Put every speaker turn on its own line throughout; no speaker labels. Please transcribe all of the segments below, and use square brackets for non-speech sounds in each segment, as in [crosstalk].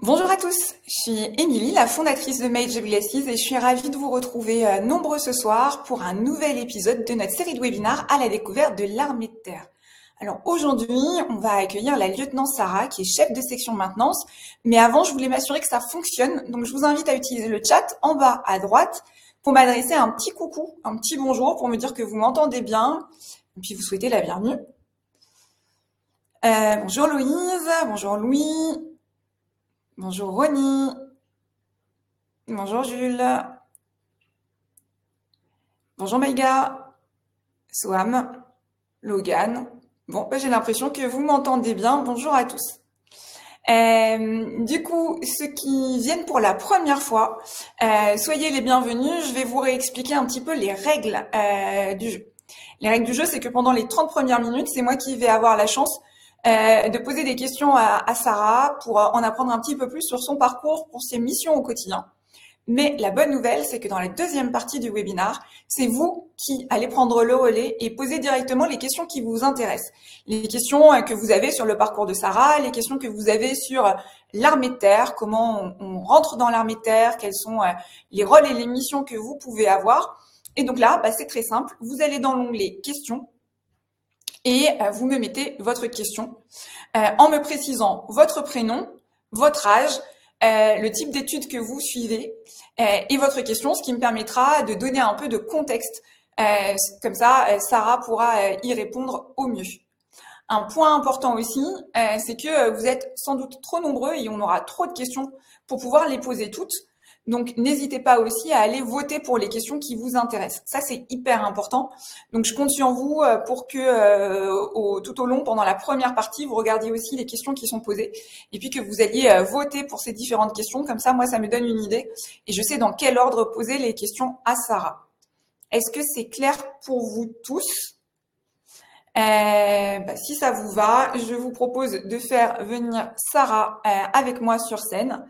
Bonjour à tous, je suis Émilie, la fondatrice de Mage Glasses et je suis ravie de vous retrouver euh, nombreux ce soir pour un nouvel épisode de notre série de webinaires à la découverte de l'armée de terre. Alors aujourd'hui, on va accueillir la lieutenant Sarah qui est chef de section maintenance, mais avant je voulais m'assurer que ça fonctionne, donc je vous invite à utiliser le chat en bas à droite pour m'adresser un petit coucou, un petit bonjour pour me dire que vous m'entendez bien et puis vous souhaitez la bienvenue. Euh, bonjour Louise, bonjour Louis, Bonjour Ronnie. Bonjour Jules. Bonjour Maïga. Swam. Logan. Bon, bah, j'ai l'impression que vous m'entendez bien. Bonjour à tous. Euh, du coup, ceux qui viennent pour la première fois, euh, soyez les bienvenus. Je vais vous réexpliquer un petit peu les règles euh, du jeu. Les règles du jeu, c'est que pendant les 30 premières minutes, c'est moi qui vais avoir la chance euh, de poser des questions à, à, Sarah pour euh, en apprendre un petit peu plus sur son parcours, pour ses missions au quotidien. Mais la bonne nouvelle, c'est que dans la deuxième partie du webinar, c'est vous qui allez prendre le relais et poser directement les questions qui vous intéressent. Les questions euh, que vous avez sur le parcours de Sarah, les questions que vous avez sur l'armée de terre, comment on, on rentre dans l'armée de terre, quels sont les rôles et les missions que vous pouvez avoir. Et donc là, bah, c'est très simple. Vous allez dans l'onglet questions et euh, vous me mettez votre question euh, en me précisant votre prénom, votre âge, euh, le type d'études que vous suivez et votre question, ce qui me permettra de donner un peu de contexte. comme ça, Sarah pourra y répondre au mieux. Un point important aussi, c'est que vous êtes sans doute trop nombreux et on aura trop de questions pour pouvoir les poser toutes. Donc, n'hésitez pas aussi à aller voter pour les questions qui vous intéressent. Ça, c'est hyper important. Donc, je compte sur vous euh, pour que euh, tout au long, pendant la première partie, vous regardiez aussi les questions qui sont posées et puis que vous alliez euh, voter pour ces différentes questions. Comme ça, moi, ça me donne une idée et je sais dans quel ordre poser les questions à Sarah. Est-ce que c'est clair pour vous tous? Bah, si ça vous va, je vous propose de faire venir Sarah avec moi sur scène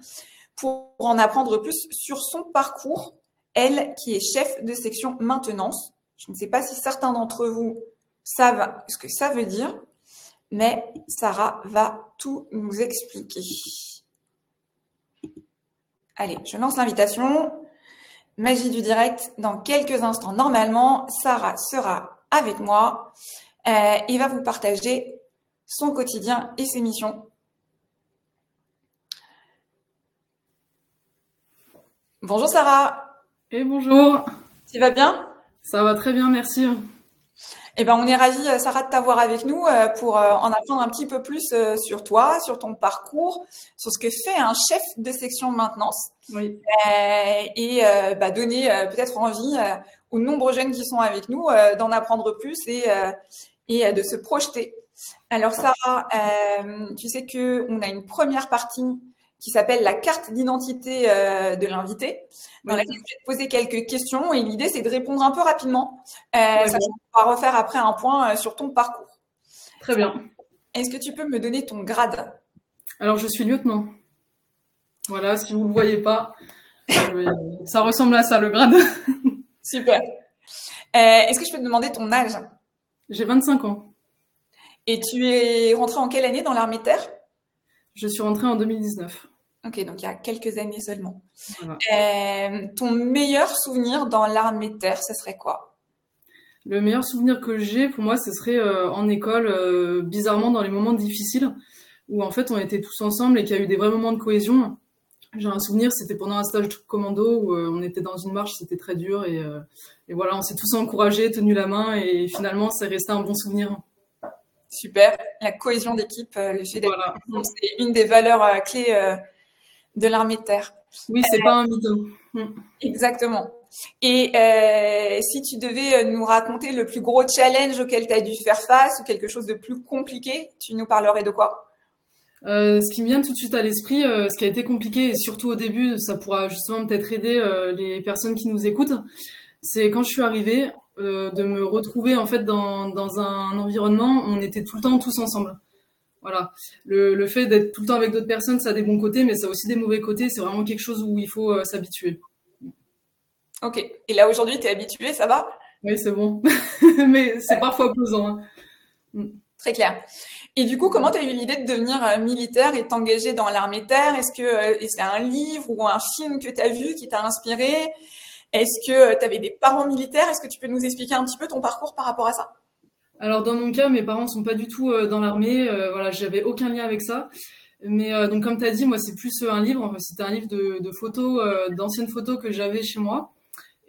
pour en apprendre plus sur son parcours, elle qui est chef de section maintenance. Je ne sais pas si certains d'entre vous savent ce que ça veut dire, mais Sarah va tout nous expliquer. Allez, je lance l'invitation. Magie du direct, dans quelques instants, normalement, Sarah sera avec moi euh, et va vous partager son quotidien et ses missions Bonjour Sarah.
Et bonjour.
Tu vas bien?
Ça va très bien, merci.
Eh ben, on est ravis, euh, Sarah, de t'avoir avec nous euh, pour euh, en apprendre un petit peu plus sur toi, sur ton parcours, sur ce que fait un chef de section maintenance.
Oui.
et bah, donner peut-être envie aux nombreux jeunes qui sont avec nous d'en apprendre plus et, et de se projeter. Alors Sarah, tu sais que on a une première partie qui s'appelle la carte d'identité euh, de l'invité, dans laquelle je vais te poser quelques questions et l'idée c'est de répondre un peu rapidement, euh, sachant qu'on va refaire après un point euh, sur ton parcours.
Très bien.
Est-ce que tu peux me donner ton grade?
Alors je suis lieutenant. Voilà, si vous ne le voyez pas, ça ressemble à ça le grade. [laughs]
Super. Est-ce que je peux te demander ton âge?
J'ai 25 ans.
Et tu es rentré en quelle année dans l'armée de terre?
Je suis rentrée en 2019.
Ok, donc il y a quelques années seulement. Euh, ton meilleur souvenir dans l'armée de terre, ce serait quoi?
Le meilleur souvenir que j'ai, pour moi, ce serait euh, en école, euh, bizarrement dans les moments difficiles, où en fait on était tous ensemble et qu'il y a eu des vrais moments de cohésion. J'ai un souvenir, c'était pendant un stage de commando où on était dans une marche, c'était très dur et, et voilà, on s'est tous encouragés, tenu la main et finalement, c'est resté un bon souvenir.
Super. La cohésion d'équipe, euh, le fait c'est une des valeurs euh, clés euh, de l'armée de terre.
Oui, c'est pas un mytho.
Mm. Exactement. Et si tu devais nous raconter le plus gros challenge auquel tu as dû faire face ou quelque chose de plus compliqué, tu nous parlerais de quoi?
Ce qui me vient tout de suite à l'esprit, ce qui a été compliqué, et surtout au début, ça pourra justement peut-être aider les personnes qui nous écoutent, c'est quand je suis arrivée, euh, de me retrouver en fait dans, dans, un environnement où on était tout le temps tous ensemble. Voilà. Le, le fait d'être tout le temps avec d'autres personnes, ça a des bons côtés, mais ça a aussi des mauvais côtés. C'est vraiment quelque chose où il faut euh, s'habituer.
Ok. Et là aujourd'hui, tu es habitué, ça va?
Oui, c'est bon. [laughs] mais c'est parfois pesant. Hein.
Mm. Très clair. Et du coup, comment tu as eu l'idée de devenir euh, militaire et t'engager dans l'armée terre? Est-ce que c'est un livre ou un film que tu as vu qui t'a inspiré? Est-ce que tu avais des parents militaires? Est-ce que tu peux nous expliquer un petit peu ton parcours par rapport à ça?
Alors dans mon cas, mes parents sont pas du tout dans l'armée. voilà, j'avais aucun lien avec ça. Mais donc comme tu as dit, moi c'est plus un livre. C'était un livre de, photos, d'anciennes photos que j'avais chez moi.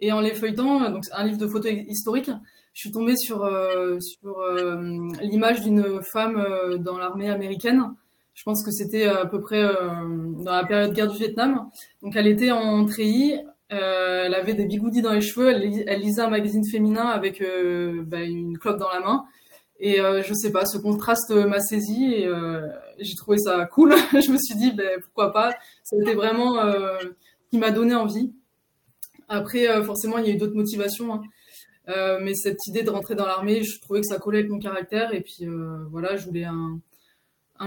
Et en les feuilletant, donc un livre de photos historiques, je suis tombée sur, euh, sur euh, l'image d'une femme euh, dans l'armée américaine. Je pense que c'était à peu près dans la période guerre du Vietnam. Donc elle était en treillis, elle avait des bigoudis dans les cheveux, elle, lisait un magazine féminin avec bah, une clope dans la main. Et je sais pas, ce contraste m'a saisi et j'ai trouvé ça cool. [laughs] je me suis dit, ben, pourquoi pas. C'était vraiment qui m'a donné envie. Après, forcément, il y a eu d'autres motivations. Hein. Euh, mais cette idée de rentrer dans l'armée, je trouvais que ça collait avec mon caractère. Et puis euh, voilà, je voulais un,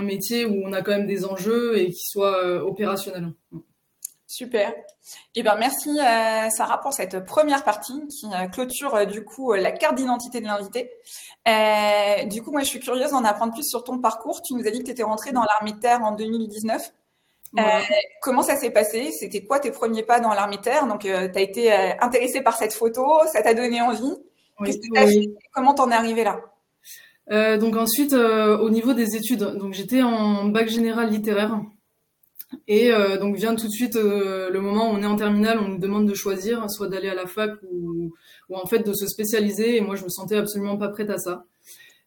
métier où on a quand même des enjeux et qui soit euh, opérationnel.
Super. Eh ben merci Sarah pour cette première partie qui clôture du coup la carte d'identité de l'invité. du coup, moi je suis curieuse d'en apprendre plus sur ton parcours. Tu nous as dit que tu étais rentrée dans l'armée de terre en 2019. Euh, comment ça s'est passé? C'était quoi tes premiers pas dans l'armée terre? Donc, euh, tu as été euh, intéressé par cette photo, ça t'a donné envie. Oui, oui. Comment t'en es arrivé là?
Euh, Donc ensuite, au niveau des études, donc j'étais en bac général littéraire. Et donc vient tout de suite le moment où on est en terminale, on nous demande de choisir, soit d'aller à la fac ou, en fait de se spécialiser. Et moi, je me sentais absolument pas prête à ça.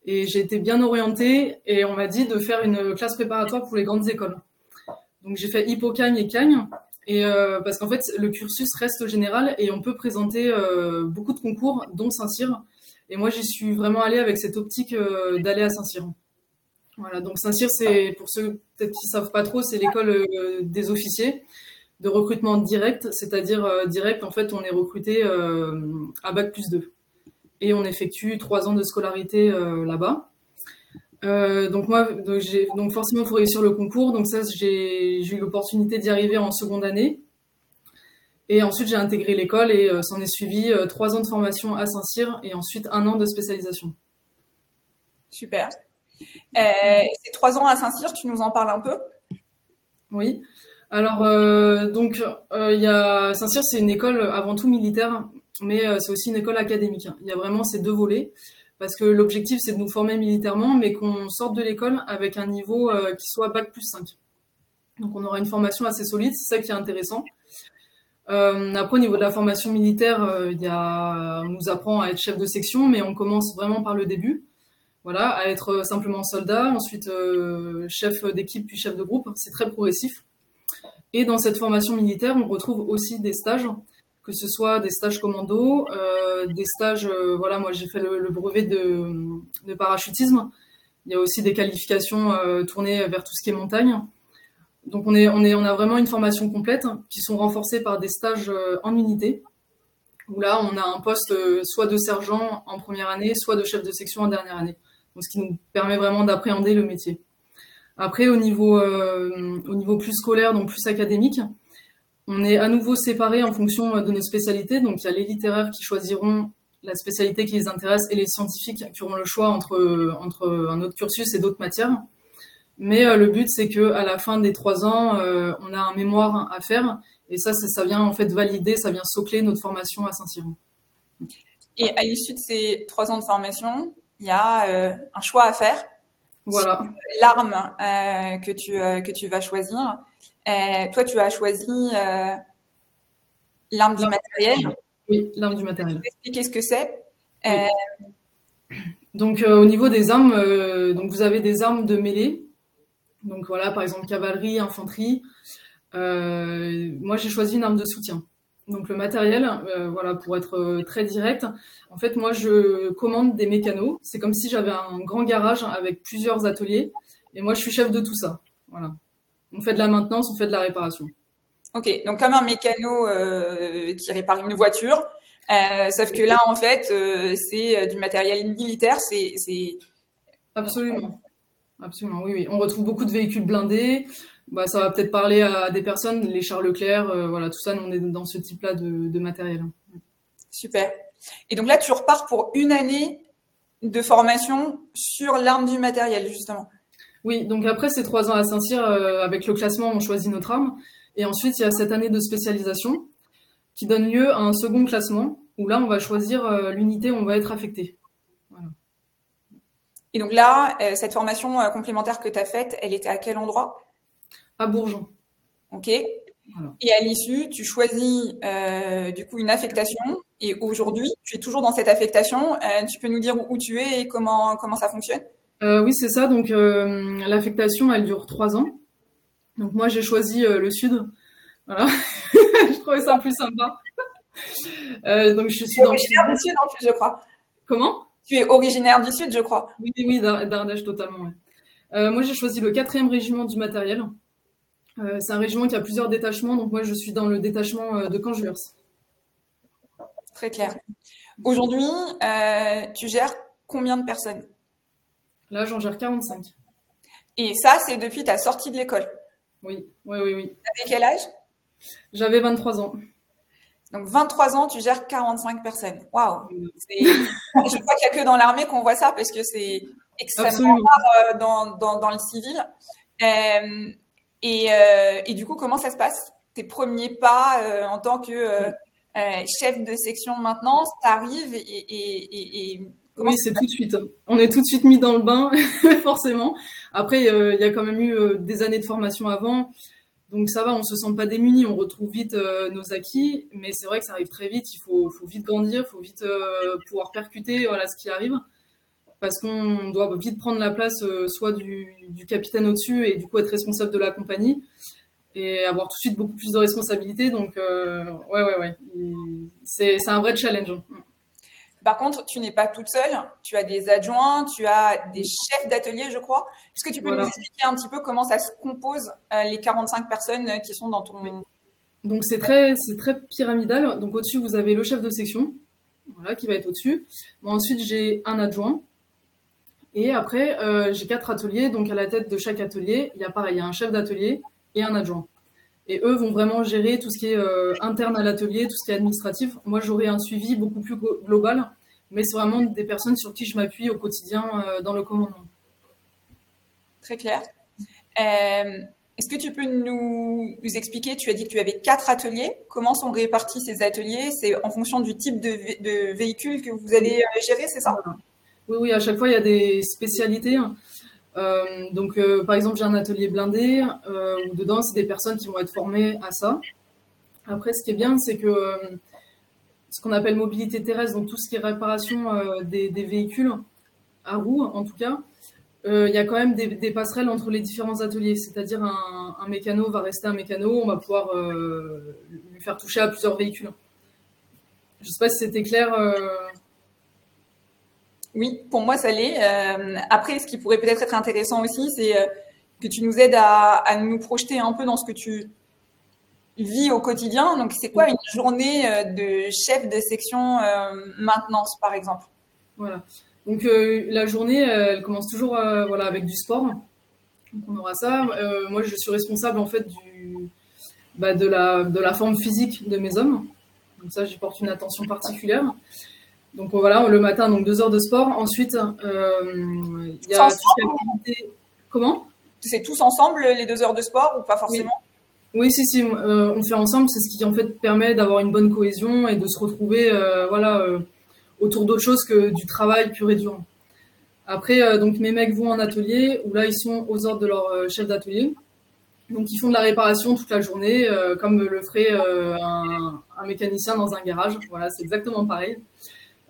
Et j'ai été bien orientée et on m'a dit de faire une classe préparatoire pour les grandes écoles. Donc j'ai fait Hippocagne et Cagne. Et euh, parce qu'en fait, le cursus reste général et on peut présenter euh, beaucoup de concours, dont Saint-Cyr. Et moi, j'y suis vraiment allée avec cette optique euh, d'aller à Saint-Cyr. Voilà, donc Saint-Cyr, c'est pour ceux peut-être qui savent pas trop, c'est l'école des officiers de recrutement direct, c'est-à-dire direct, en fait, on est recruté à bac plus 2. Et on effectue trois ans de scolarité là-bas. Euh, donc moi, donc, donc forcément, réussir le concours. Donc ça, j'ai eu l'opportunité d'y arriver en seconde année. Et ensuite, j'ai intégré l'école et euh, s'en est suivi euh, trois ans de formation à Saint-Cyr et ensuite un an de spécialisation.
Super. Ces trois ans à Saint-Cyr, tu nous en parles un peu?
Oui. Alors, donc, il y a Saint-Cyr, c'est une école avant tout militaire, mais c'est aussi une école académique. Il y a vraiment ces deux volets parce que l'objectif c'est de nous former militairement, mais qu'on sorte de l'école avec un niveau euh, qui soit bac plus 5. Donc on aura une formation assez solide, c'est ça qui est intéressant. Euh, après au niveau de la formation militaire, euh, il y a, on nous apprend à être chef de section, mais on commence vraiment par le début. Voilà, à être simplement soldat, ensuite chef d'équipe puis chef de groupe, c'est très progressif. Et dans cette formation militaire, on retrouve aussi des stages que ce soit des stages commando, euh, des stages, euh, voilà, moi j'ai fait le, brevet de, parachutisme. Il y a aussi des qualifications euh, tournées vers tout ce qui est montagne. Donc on, on a vraiment une formation complète qui sont renforcées par des stages en unité, où là on a un poste soit de sergent en première année, soit de chef de section en dernière année. Ce qui nous permet vraiment d'appréhender le métier. Après, au niveau, au niveau plus scolaire, donc plus académique, on est à nouveau séparés en fonction de nos spécialités. Donc, il y a les littéraires qui choisiront la spécialité qui les intéresse et les scientifiques qui auront le choix entre, un autre cursus et d'autres matières. Mais euh, le but, c'est que à la fin des trois ans, euh, on a un mémoire à faire. Et ça, ça vient en fait valider, ça vient socler notre formation à Saint-Cyr.
Et à l'issue de ces trois ans de formation, il y a euh, un choix à faire.
Voilà.
L'arme que, tu, que tu vas choisir. Euh, toi, tu as choisi euh, l'arme du matériel.
Oui, l'arme du matériel.
Expliquer ce que c'est. Euh,
donc, au niveau des armes, donc vous avez des armes de mêlée. Donc voilà, par exemple cavalerie, infanterie. moi, j'ai choisi une arme de soutien. Donc le matériel, voilà, pour être très direct, en fait, moi, je commande des mécanos. C'est comme si j'avais un grand garage avec plusieurs ateliers, et moi, je suis chef de tout ça. Voilà. On fait de la maintenance, on fait de la réparation.
Ok, donc comme un mécano euh, qui répare une voiture, euh, sauf que là, en fait, euh, c'est du matériel militaire, c'est...
Absolument. Absolument, oui, oui. On retrouve beaucoup de véhicules blindés. Bah, ça va peut-être parler à des personnes, les Charles Leclerc, voilà, tout ça, on est dans ce type-là de, de matériel.
Super. Et donc là, tu repars pour une année de formation sur l'arme du matériel, justement.
Oui, donc après ces trois ans à Saint-Cyr, avec le classement, on choisit notre arme. Et ensuite, il y a cette année de spécialisation qui donne lieu à un second classement où là, on va choisir l'unité où on va être affecté.
Et donc là, cette formation complémentaire que tu as faite, elle était à quel endroit?
À Bourgeon.
OK. Et à l'issue, tu choisis euh, du coup une affectation. Et aujourd'hui, tu es toujours dans cette affectation. Euh, tu peux nous dire où tu es et comment, comment ça fonctionne?
Euh, Oui, c'est ça. Donc l'affectation, elle dure trois ans. Donc moi, j'ai choisi le sud. Voilà. [laughs] je trouvais ça plus sympa.
donc je suis originaire du sud en plus, je crois.
Comment?
Tu es originaire du sud, je crois.
Oui, oui, d'Ardèche totalement. moi, j'ai choisi le quatrième régiment du matériel. Euh, c'est un régiment qui a plusieurs détachements, donc moi je suis dans le détachement euh, de Canjuers.
Très clair. Aujourd'hui, euh, tu gères combien de personnes?
Là, j'en gère 45.
Et ça, c'est depuis ta sortie de l'école?
Oui, oui, oui. oui.
Avec quel âge?
J'avais 23 ans.
Donc 23 ans, tu gères 45 personnes. Waouh Je crois qu'il n'y a que dans l'armée qu'on voit ça parce que c'est extrêmement rare dans, dans, dans, le civil. Euh, et, du coup, comment ça se passe? Tes premiers pas euh, en tant que euh, chef de section maintenant, ça arrive et,
oui, c'est tout de suite. On est tout de suite mis dans le bain, [laughs] forcément. Après, il y a quand même eu des années de formation avant. Donc ça va, on se sent pas démuni, on retrouve vite nos acquis, mais c'est vrai que ça arrive très vite, il faut, vite grandir, il faut vite pouvoir percuter voilà, ce qui arrive parce qu'on doit vite prendre la place euh, soit du, capitaine au-dessus et du coup être responsable de la compagnie et avoir tout de suite beaucoup plus de responsabilités. Donc, euh, ouais, ouais, ouais. C'est un vrai challenge.
Par contre, tu n'es pas toute seule. Tu as des adjoints, tu as des chefs d'atelier, je crois. Est-ce que tu peux nous expliquer un petit peu comment ça se compose, euh, les 45 personnes qui sont dans ton.
Donc, c'est très, très pyramidal. Donc, au-dessus, vous avez le chef de section, voilà, qui va être au-dessus. ensuite, j'ai un adjoint et après, euh, j'ai quatre ateliers. Donc, à la tête de chaque atelier, il y a pareil, il y a un chef d'atelier et un adjoint. Et eux vont vraiment gérer tout ce qui est euh, interne à l'atelier, tout ce qui est administratif. Moi, j'aurai un suivi beaucoup plus global, mais c'est vraiment des personnes sur qui je m'appuie au quotidien euh, dans le commandement.
Très clair. Est-ce que tu peux nous, expliquer, tu as dit que tu avais quatre ateliers, comment sont répartis ces ateliers? C'est en fonction du type de, de véhicule que vous allez gérer, c'est ça?
Oui, oui, à chaque fois, il y a des spécialités. Euh, donc, euh, par exemple, j'ai un atelier blindé euh, où dedans, c'est des personnes qui vont être formées à ça. Après, ce qui est bien, c'est que qu'on appelle mobilité terrestre, donc tout ce qui est réparation des, véhicules à roues, en tout cas, il y a quand même des, passerelles entre les différents ateliers. C'est-à-dire, un, mécano va rester un mécano, on va pouvoir lui faire toucher à plusieurs véhicules. Je ne sais pas si c'était clair.
Oui, pour moi, ça l'est. Euh, après, ce qui pourrait peut-être être intéressant aussi, c'est euh, que tu nous aides à, nous projeter un peu dans ce que tu vis au quotidien. Donc, c'est quoi une journée euh, de chef de section maintenance, par exemple?
Voilà. Donc, la journée, elle commence toujours voilà, avec du sport. Donc, on aura ça. moi, je suis responsable, en fait, du, bah, de, la, de la forme physique de mes hommes. Donc, ça, j'y porte une attention particulière. Donc voilà, le matin, donc deux heures de sport. Ensuite, euh, il y a Comment?
C'est tous ensemble les deux heures de sport ou pas forcément?
Oui. si, si, euh, on fait ensemble. C'est ce qui en fait permet d'avoir une bonne cohésion et de se retrouver, euh, voilà, autour d'autre chose que du travail pur et dur. Après, donc mes mecs vont en atelier où là ils sont aux ordres de leur chef d'atelier. Donc ils font de la réparation toute la journée, comme le ferait un, mécanicien dans un garage. Voilà, c'est exactement pareil.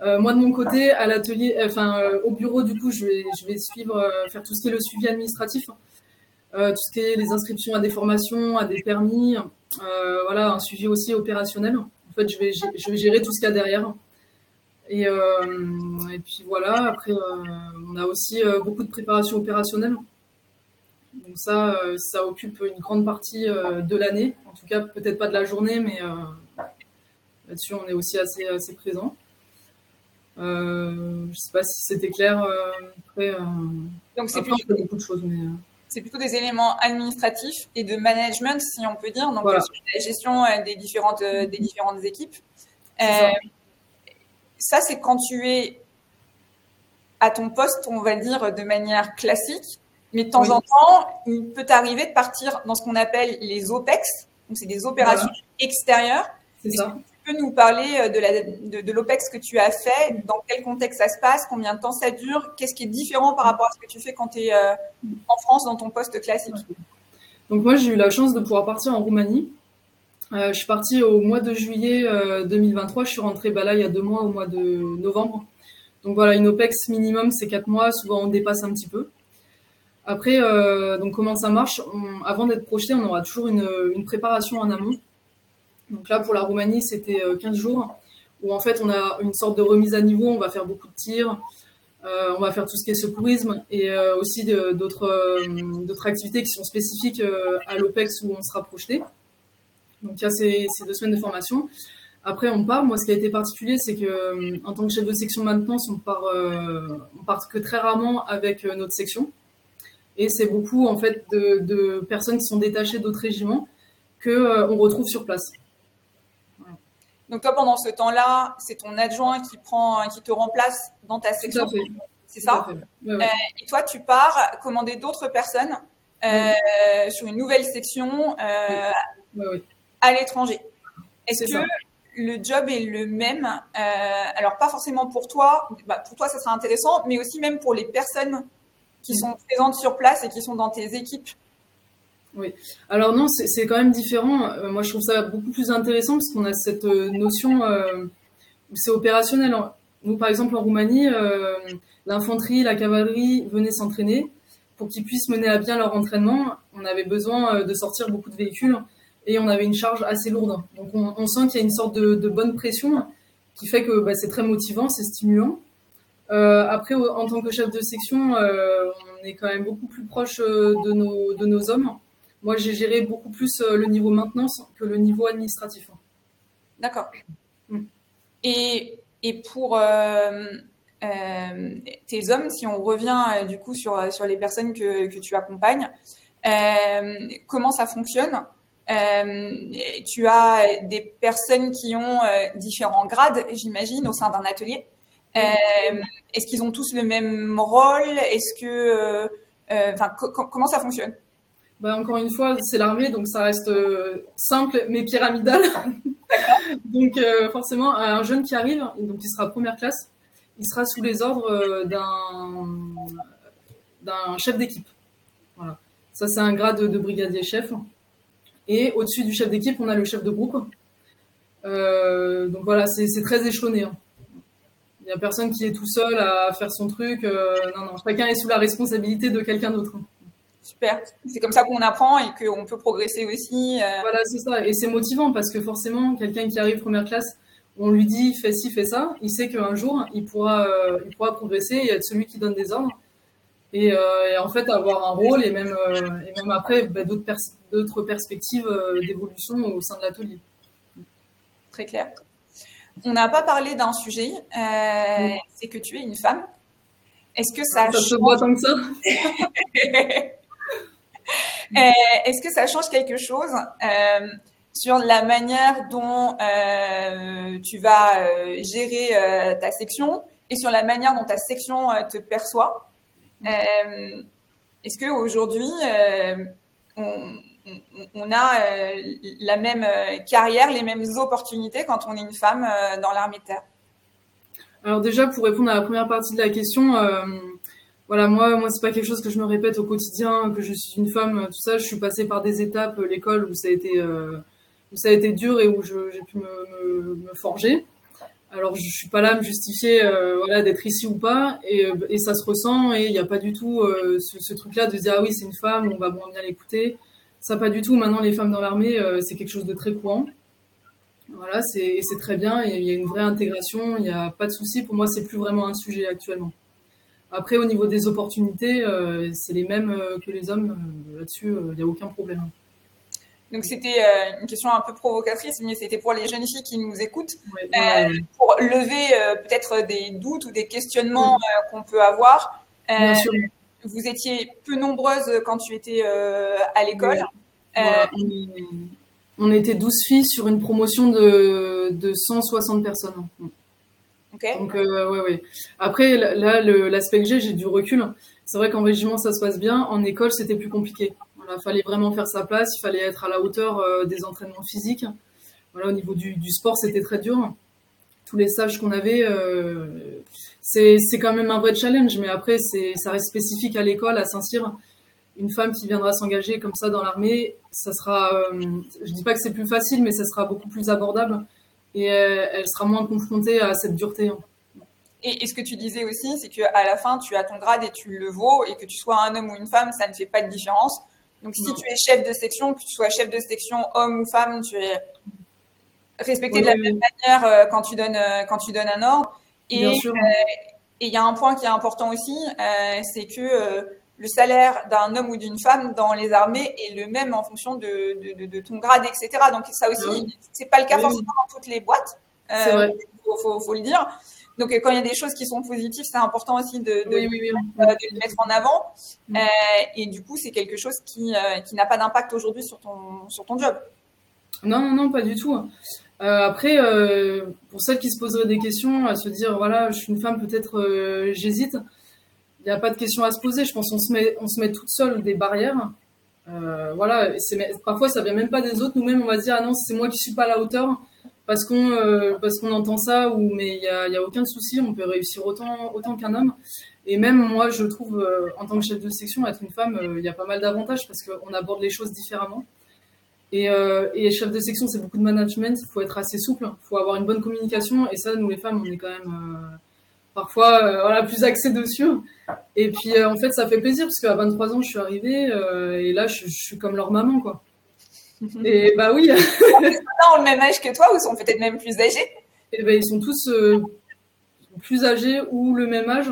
Euh, moi de mon côté, à l'atelier, euh, enfin euh, au bureau, du coup, je vais, je vais suivre, faire tout ce qui est le suivi administratif, tout ce qui est les inscriptions à des formations, à des permis, voilà, un suivi aussi opérationnel. En fait, je vais, je vais gérer tout ce qu'il y a derrière. Et, et puis voilà, après, on a aussi beaucoup de préparation opérationnelle. Donc ça, ça occupe une grande partie de l'année. En tout cas, peut-être pas de la journée, mais là-dessus, on est aussi assez, assez présent. Euh, je ne sais pas si c'était clair. Euh, après, euh,
Donc c'est plutôt, beaucoup de choses, c'est plutôt des éléments administratifs et de management, si on peut dire, donc la gestion des différentes, des différentes équipes. ça, c'est quand tu es à ton poste, on va dire, de manière classique. Mais de temps en temps, il peut arriver de partir dans ce qu'on appelle les OPEX, donc c'est des opérations extérieures.
C'est ça.
Peux nous parler euh, de, l'OPEX que tu as fait, dans quel contexte ça se passe, combien de temps ça dure, qu'est-ce qui est différent par rapport à ce que tu fais quand tu es euh, en France dans ton poste classique?
Donc moi, j'ai eu la chance de pouvoir partir en Roumanie. Euh, je suis partie au mois de juillet 2023. Je suis rentrée bah, là il y a deux mois, au mois de novembre. Donc voilà, une OPEX minimum, c'est quatre mois. Souvent, on dépasse un petit peu. Après, donc comment ça marche? Avant d'être projeté, on aura toujours une, préparation en amont. Donc là, pour la Roumanie, c'était 15 euh, jours où en fait, on a une sorte de remise à niveau. On va faire beaucoup de tirs. Euh, on va faire tout ce qui est secourisme et aussi d'autres activités qui sont spécifiques à l'OPEX où on sera projeté. Donc il y a ces, deux semaines de formation. Après, on part. Moi, ce qui a été particulier, c'est que en tant que chef de section maintenance, on part, part que très rarement avec notre section. Et c'est beaucoup en fait de, personnes qui sont détachées d'autres régiments que euh, on retrouve sur place.
Donc toi, pendant ce temps-là, c'est ton adjoint qui prend, qui te remplace dans ta section. C'est ça. Euh, et toi, tu pars commander d'autres personnes euh, sur une nouvelle section à l'étranger. Est-ce que le job est le même Alors pas forcément pour toi. Bah, pour toi, ça sera intéressant, mais aussi même pour les personnes qui sont présentes sur place et qui sont dans tes équipes?
Oui. Alors non, c'est quand même différent. Euh, moi, je trouve ça beaucoup plus intéressant parce qu'on a cette euh, notion euh, c'est opérationnel. Nous, par exemple, en Roumanie, l'infanterie, la cavalerie venaient s'entraîner. Pour qu'ils puissent mener à bien leur entraînement, on avait besoin de sortir beaucoup de véhicules et on avait une charge assez lourde. Donc, on, sent qu'il y a une sorte de, bonne pression qui fait que bah, c'est très motivant, c'est stimulant. Euh, après, en tant que chef de section, euh, on est quand même beaucoup plus proche euh, de nos, de nos hommes. Moi, j'ai géré beaucoup plus le niveau maintenance que le niveau administratif.
D'accord. Mm. Et, et, pour euh, tes hommes, si on revient du coup sur, sur les personnes que, que tu accompagnes, comment ça fonctionne? Tu as des personnes qui ont différents grades, j'imagine, au sein d'un atelier. Euh, est-ce qu'ils ont tous le même rôle? Est-ce que, euh, euh, enfin, comment ça fonctionne?
Bah, encore une fois, c'est l'armée, donc ça reste simple mais pyramidal. [laughs] donc forcément, un jeune qui arrive, donc il sera première classe, il sera sous les ordres d'un d'un chef d'équipe. Voilà. Ça, c'est un grade de, brigadier chef. Et au-dessus du chef d'équipe, on a le chef de groupe. donc voilà, c'est très échelonné. Hein. Il n'y a personne qui est tout seul à faire son truc. Euh, non, non, chacun est sous la responsabilité de quelqu'un d'autre.
Super. C'est comme ça qu'on apprend et qu'on peut progresser aussi.
Euh. Voilà, c'est ça. Et c'est motivant parce que forcément, quelqu'un qui arrive première classe, on lui dit fais ci, fais ça. Il sait qu'un jour, il pourra, euh, il pourra progresser et être celui qui donne des ordres. Et, en fait, avoir un rôle et même, et même après, bah, d'autres perspectives d'évolution au sein de l'atelier.
Très clair. On n'a pas parlé d'un sujet, euh, c'est que tu es une femme. Est-ce que ça,
ça change... voit tant que ça
euh, [laughs] Est-ce que ça change quelque chose euh, sur la manière dont tu vas gérer ta section et sur la manière dont ta section te perçoit? Est-ce qu'aujourd'hui, on, on a euh, la même euh, carrière, les mêmes opportunités quand on est une femme euh, dans l'armée de terre?
Alors déjà, pour répondre à la première partie de la question, voilà, moi, moi, c'est pas quelque chose que je me répète au quotidien, que je suis une femme, tout ça. Je suis passée par des étapes, l'école où ça a été, où ça a été dur et où j'ai pu me, forger. Alors, je suis pas là à me justifier, voilà, d'être ici ou pas, et, ça se ressent. Et il n'y a pas du tout ce, ce truc-là de dire ah oui, c'est une femme, on va moins bien l'écouter. Ça, pas du tout. Maintenant, les femmes dans l'armée, euh, c'est quelque chose de très courant. Voilà, c'est très bien. Il y a une vraie intégration. Il n'y a pas de souci. Pour moi, c'est plus vraiment un sujet actuellement. Après, au niveau des opportunités, euh, c'est les mêmes euh, que les hommes. Là-dessus, il n'y a aucun problème.
Donc c'était une question un peu provocatrice, mais c'était pour les jeunes filles qui nous écoutent, pour lever peut-être des doutes ou des questionnements qu'on peut avoir. Bien sûr vous étiez peu nombreuses quand tu étais euh, à l'école.
Euh, on était 12 filles sur une promotion de, de 160 personnes. Donc, euh, ouais, ouais. Après, là, l'aspect que j'ai, j'ai du recul. c'est vrai qu'en régiment, ça se passe bien. En école, c'était plus compliqué. Il fallait vraiment faire sa place, il fallait être à la hauteur des entraînements physiques. Voilà, au niveau du, sport, c'était très dur. Tous les stages qu'on avait, c'est quand même un vrai challenge, mais après, ça reste spécifique à l'école, à Saint-Cyr une femme qui viendra s'engager comme ça dans l'armée, ça sera, euh, je dis pas que c'est plus facile, mais ça sera beaucoup plus abordable et euh, elle sera moins confrontée à cette dureté. Hein.
Et, ce que tu disais aussi, c'est qu'à la fin, tu as ton grade et tu le vaux, et que tu sois un homme ou une femme, ça ne fait pas de différence. Donc, si tu es chef de section, que tu sois chef de section homme ou femme, tu es respecté de la même manière euh, quand tu donnes quand tu donnes un ordre. Et il y a un point qui est important aussi, c'est que le salaire d'un homme ou d'une femme dans les armées est le même en fonction de, de, ton grade, etc. Donc ça aussi, c'est pas le cas forcément dans toutes les boîtes. Euh, faut, faut, le dire. Donc quand il y a des choses qui sont positives, c'est important aussi de, de, le mettre en avant. Mm. Euh, et du coup, c'est quelque chose qui, euh, qui n'a pas d'impact aujourd'hui sur ton, sur ton job.
Non, non, non, pas du tout. Euh, après, pour celles qui se poseraient des questions, à se dire, voilà, je suis une femme, peut-être j'hésite n'y a pas de question à se poser. Je pense qu'on se met, on se met toute seule des barrières. Euh, voilà, parfois ça vient même pas des autres. Nous-mêmes, on va se dire ah non, c'est moi qui suis pas à la hauteur parce qu'on euh, parce entend ça ou mais il y a, y a, aucun souci. On peut réussir autant autant qu'un homme. Et même moi, je trouve euh, en tant que chef de section, être une femme, il y a pas mal d'avantages parce qu'on aborde les choses différemment. Et, et chef de section, c'est beaucoup de management. Il faut être assez souple, il faut avoir une bonne communication. Et ça, nous les femmes, on est quand même parfois euh, voilà, plus axé dessus. Et puis euh, en fait, ça fait plaisir parce qu'à 23 ans, je suis arrivée euh, et là, je, suis comme leur maman, quoi. [laughs] Et bah oui.
ils ont le même âge que toi ou sont peut-être même plus âgés?
Et ben, ils sont tous plus âgés ou le même âge.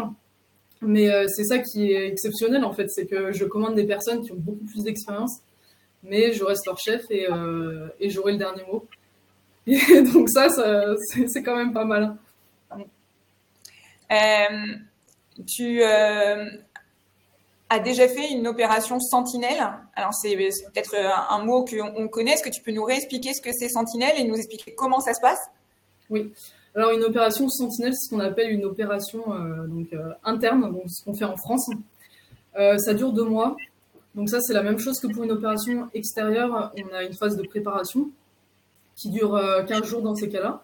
Mais c'est ça qui est exceptionnel en fait, c'est que je commande des personnes qui ont beaucoup plus d'expérience, mais je reste leur chef et, et j'aurai le dernier mot. [laughs] Et donc ça, ça c'est quand même pas mal.
Euh, tu euh, as déjà fait une opération Sentinelle. Alors, c'est peut-être un mot qu'on connaît. Est-ce que tu peux nous réexpliquer ce que c'est Sentinelle et nous expliquer comment ça se passe?
Oui. Alors, une opération Sentinelle, c'est ce qu'on appelle une opération euh, donc, interne, donc ce qu'on fait en France. ça dure deux mois. Donc, ça, c'est la même chose que pour une opération extérieure. On a une phase de préparation qui dure 15 jours dans ces cas-là.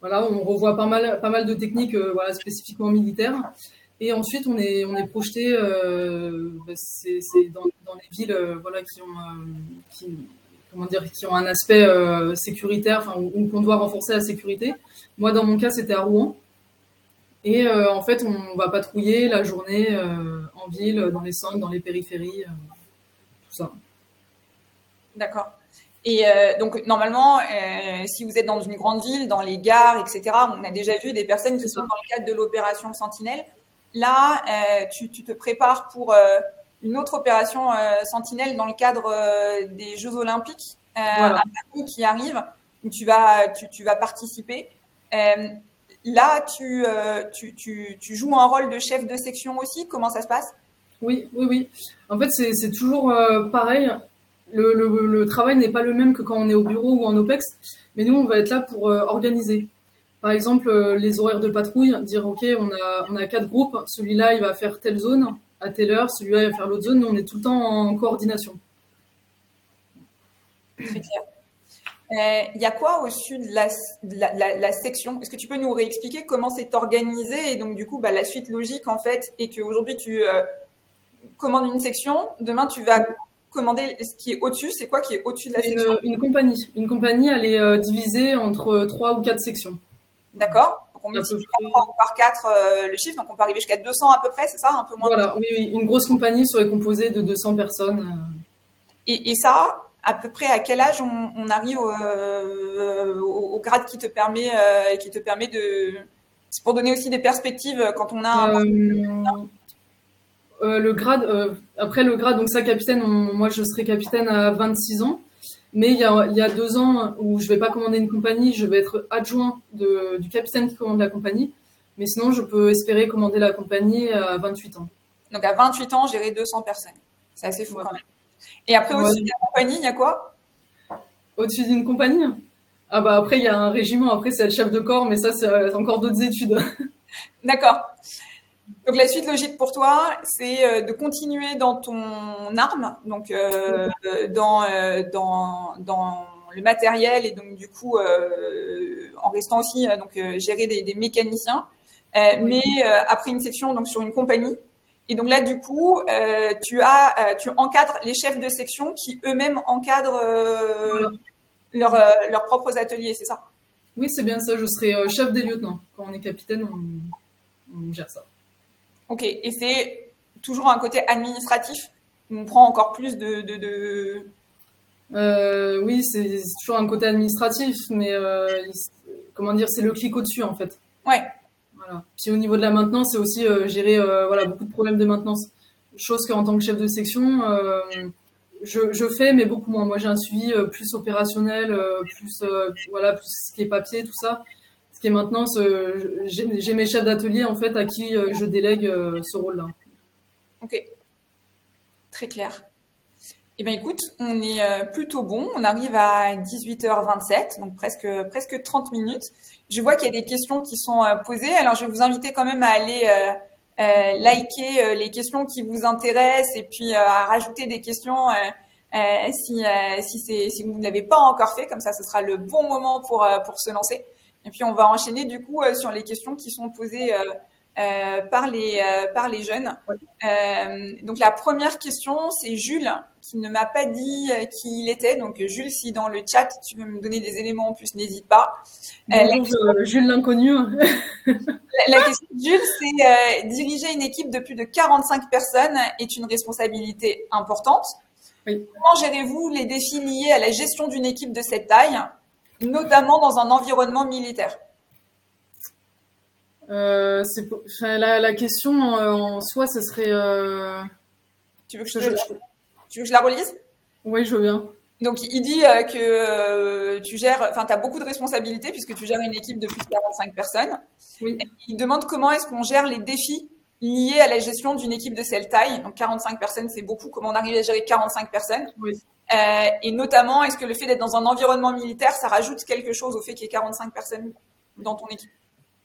Voilà, on revoit pas mal, pas mal de techniques euh, voilà, spécifiquement militaires. Et ensuite, on est, on est projeté euh, bah, dans, les villes euh, voilà, qui, ont, comment dire, qui ont un aspect sécuritaire, où, qu'on doit renforcer la sécurité. Moi, dans mon cas, c'était à Rouen. Et en fait, on va patrouiller la journée en ville, dans les centres, dans les périphéries, tout ça.
D'accord. Et euh, donc normalement, euh, si vous êtes dans une grande ville, dans les gares, etc., on a déjà vu des personnes qui sont dans le cadre de l'opération Sentinelle. Là, euh, tu, tu, te prépares pour euh, une autre opération Sentinelle dans le cadre des Jeux Olympiques voilà. qui arrivent, où tu vas, tu, tu vas participer. là, tu, tu, tu, tu joues un rôle de chef de section aussi. Comment ça se passe?
Oui, oui, oui. En fait, c'est toujours pareil le, travail n'est pas le même que quand on est au bureau ou en OPEX, mais nous, on va être là pour euh, organiser. Par exemple, euh, les horaires de patrouille, dire, OK, on a, on a quatre groupes, celui-là, il va faire telle zone à telle heure, celui-là, il va faire l'autre zone, nous, on est tout le temps en coordination.
Très clair. Euh, il y a quoi au-dessus de la, la, section? Est-ce que tu peux nous réexpliquer comment c'est organisé et donc du coup bah, la suite logique en fait est qu'aujourd'hui tu commandes une section, demain tu vas commander ce qui est au-dessus. C'est quoi qui est au-dessus de la section
une, compagnie. Une compagnie, elle est euh, divisée entre trois ou quatre sections.
D'accord. Donc on multiplie par 4 euh, le chiffre, donc on peut arriver jusqu'à 200 à peu près, c'est ça Un peu moins
Voilà, oui, oui, une grosse compagnie serait composée de 200 personnes. Euh.
Et, et ça, à peu près à quel âge on, on arrive au, au, grade qui te permet, qui te permet de. C'est pour donner aussi des perspectives quand on a un.
Euh, le grade, euh, après le grade, donc ça, capitaine, moi je serai capitaine à 26 ans. Mais il y, a, il y a deux ans où je vais pas commander une compagnie, je vais être adjoint de, du capitaine qui commande la compagnie. Mais sinon, je peux espérer commander la compagnie à 28 ans.
Donc à 28 ans, gérer 200 personnes. C'est assez fou quand même. Et après, au-dessus de la compagnie, il y a quoi?
Au-dessus d'une compagnie? Ah bah après, il y a un régiment, après c'est le chef de corps, mais ça, c'est encore d'autres études.
D'accord. Donc la suite logique pour toi, c'est de continuer dans ton arme, donc dans, dans, dans le matériel et donc du coup en restant aussi donc gérer des, des mécaniciens, mais après une section donc sur une compagnie et donc là, du coup, euh, tu as, euh, tu encadres les chefs de section qui eux-mêmes encadrent euh, leurs propres ateliers, c'est ça?
Oui, c'est bien ça. Je serai chef des lieutenants. Quand on est capitaine, on, gère ça.
Ok. Et c'est toujours un côté administratif. On prend encore plus de. de,
oui, c'est toujours un côté administratif, mais comment dire, c'est le clic au-dessus en fait.
Ouais.
Puis au niveau de la maintenance, c'est aussi euh, gérer euh, voilà, beaucoup de problèmes de maintenance. Chose qu'en tant que chef de section, euh, je, je, fais, mais beaucoup moins. Moi, j'ai un suivi plus opérationnel, plus, voilà, plus ce qui est papier, tout ça. Qui est maintenance, j'ai mes chefs d'atelier, en fait, à qui je délègue ce rôle-là.
Ok. Très clair. Eh bien, écoute, on est plutôt bon. On arrive à 18h27, donc presque, presque 30 minutes. Je vois qu'il y a des questions qui sont euh, posées. Alors, je vais vous inviter quand même à aller euh, euh, liker les questions qui vous intéressent et puis à rajouter des questions si, si, si vous ne l'avez pas encore fait. Comme ça, ce sera le bon moment pour, pour se lancer. Et puis, on va enchaîner du coup sur les questions qui sont posées euh, par, les, euh, par les jeunes. Euh, donc la première question, c'est Jules qui ne m'a pas dit qui il était. Donc Jules, si dans le chat tu veux me donner des éléments en plus, n'hésite pas.
Jules l'inconnu. [laughs]
la, question de Jules, c'est diriger une équipe de plus de 45 personnes est une responsabilité importante. Comment gérez-vous les défis liés à la gestion d'une équipe de cette taille, notamment dans un environnement militaire
euh, la, la, question en, soi, ce serait. Euh,
tu, veux que je, tu veux que je la relise?
Oui, je veux bien.
Donc, il dit euh, que tu gères, enfin, tu as beaucoup de responsabilités puisque tu gères une équipe de plus de 45 personnes.
Oui.
il demande comment est-ce qu'on gère les défis liés à la gestion d'une équipe de cette taille. Donc, 45 personnes, c'est beaucoup. Comment on arrive à gérer 45 personnes?
Oui.
Et notamment, est-ce que le fait d'être dans un environnement militaire, ça rajoute quelque chose au fait qu'il y ait 45 personnes dans ton équipe?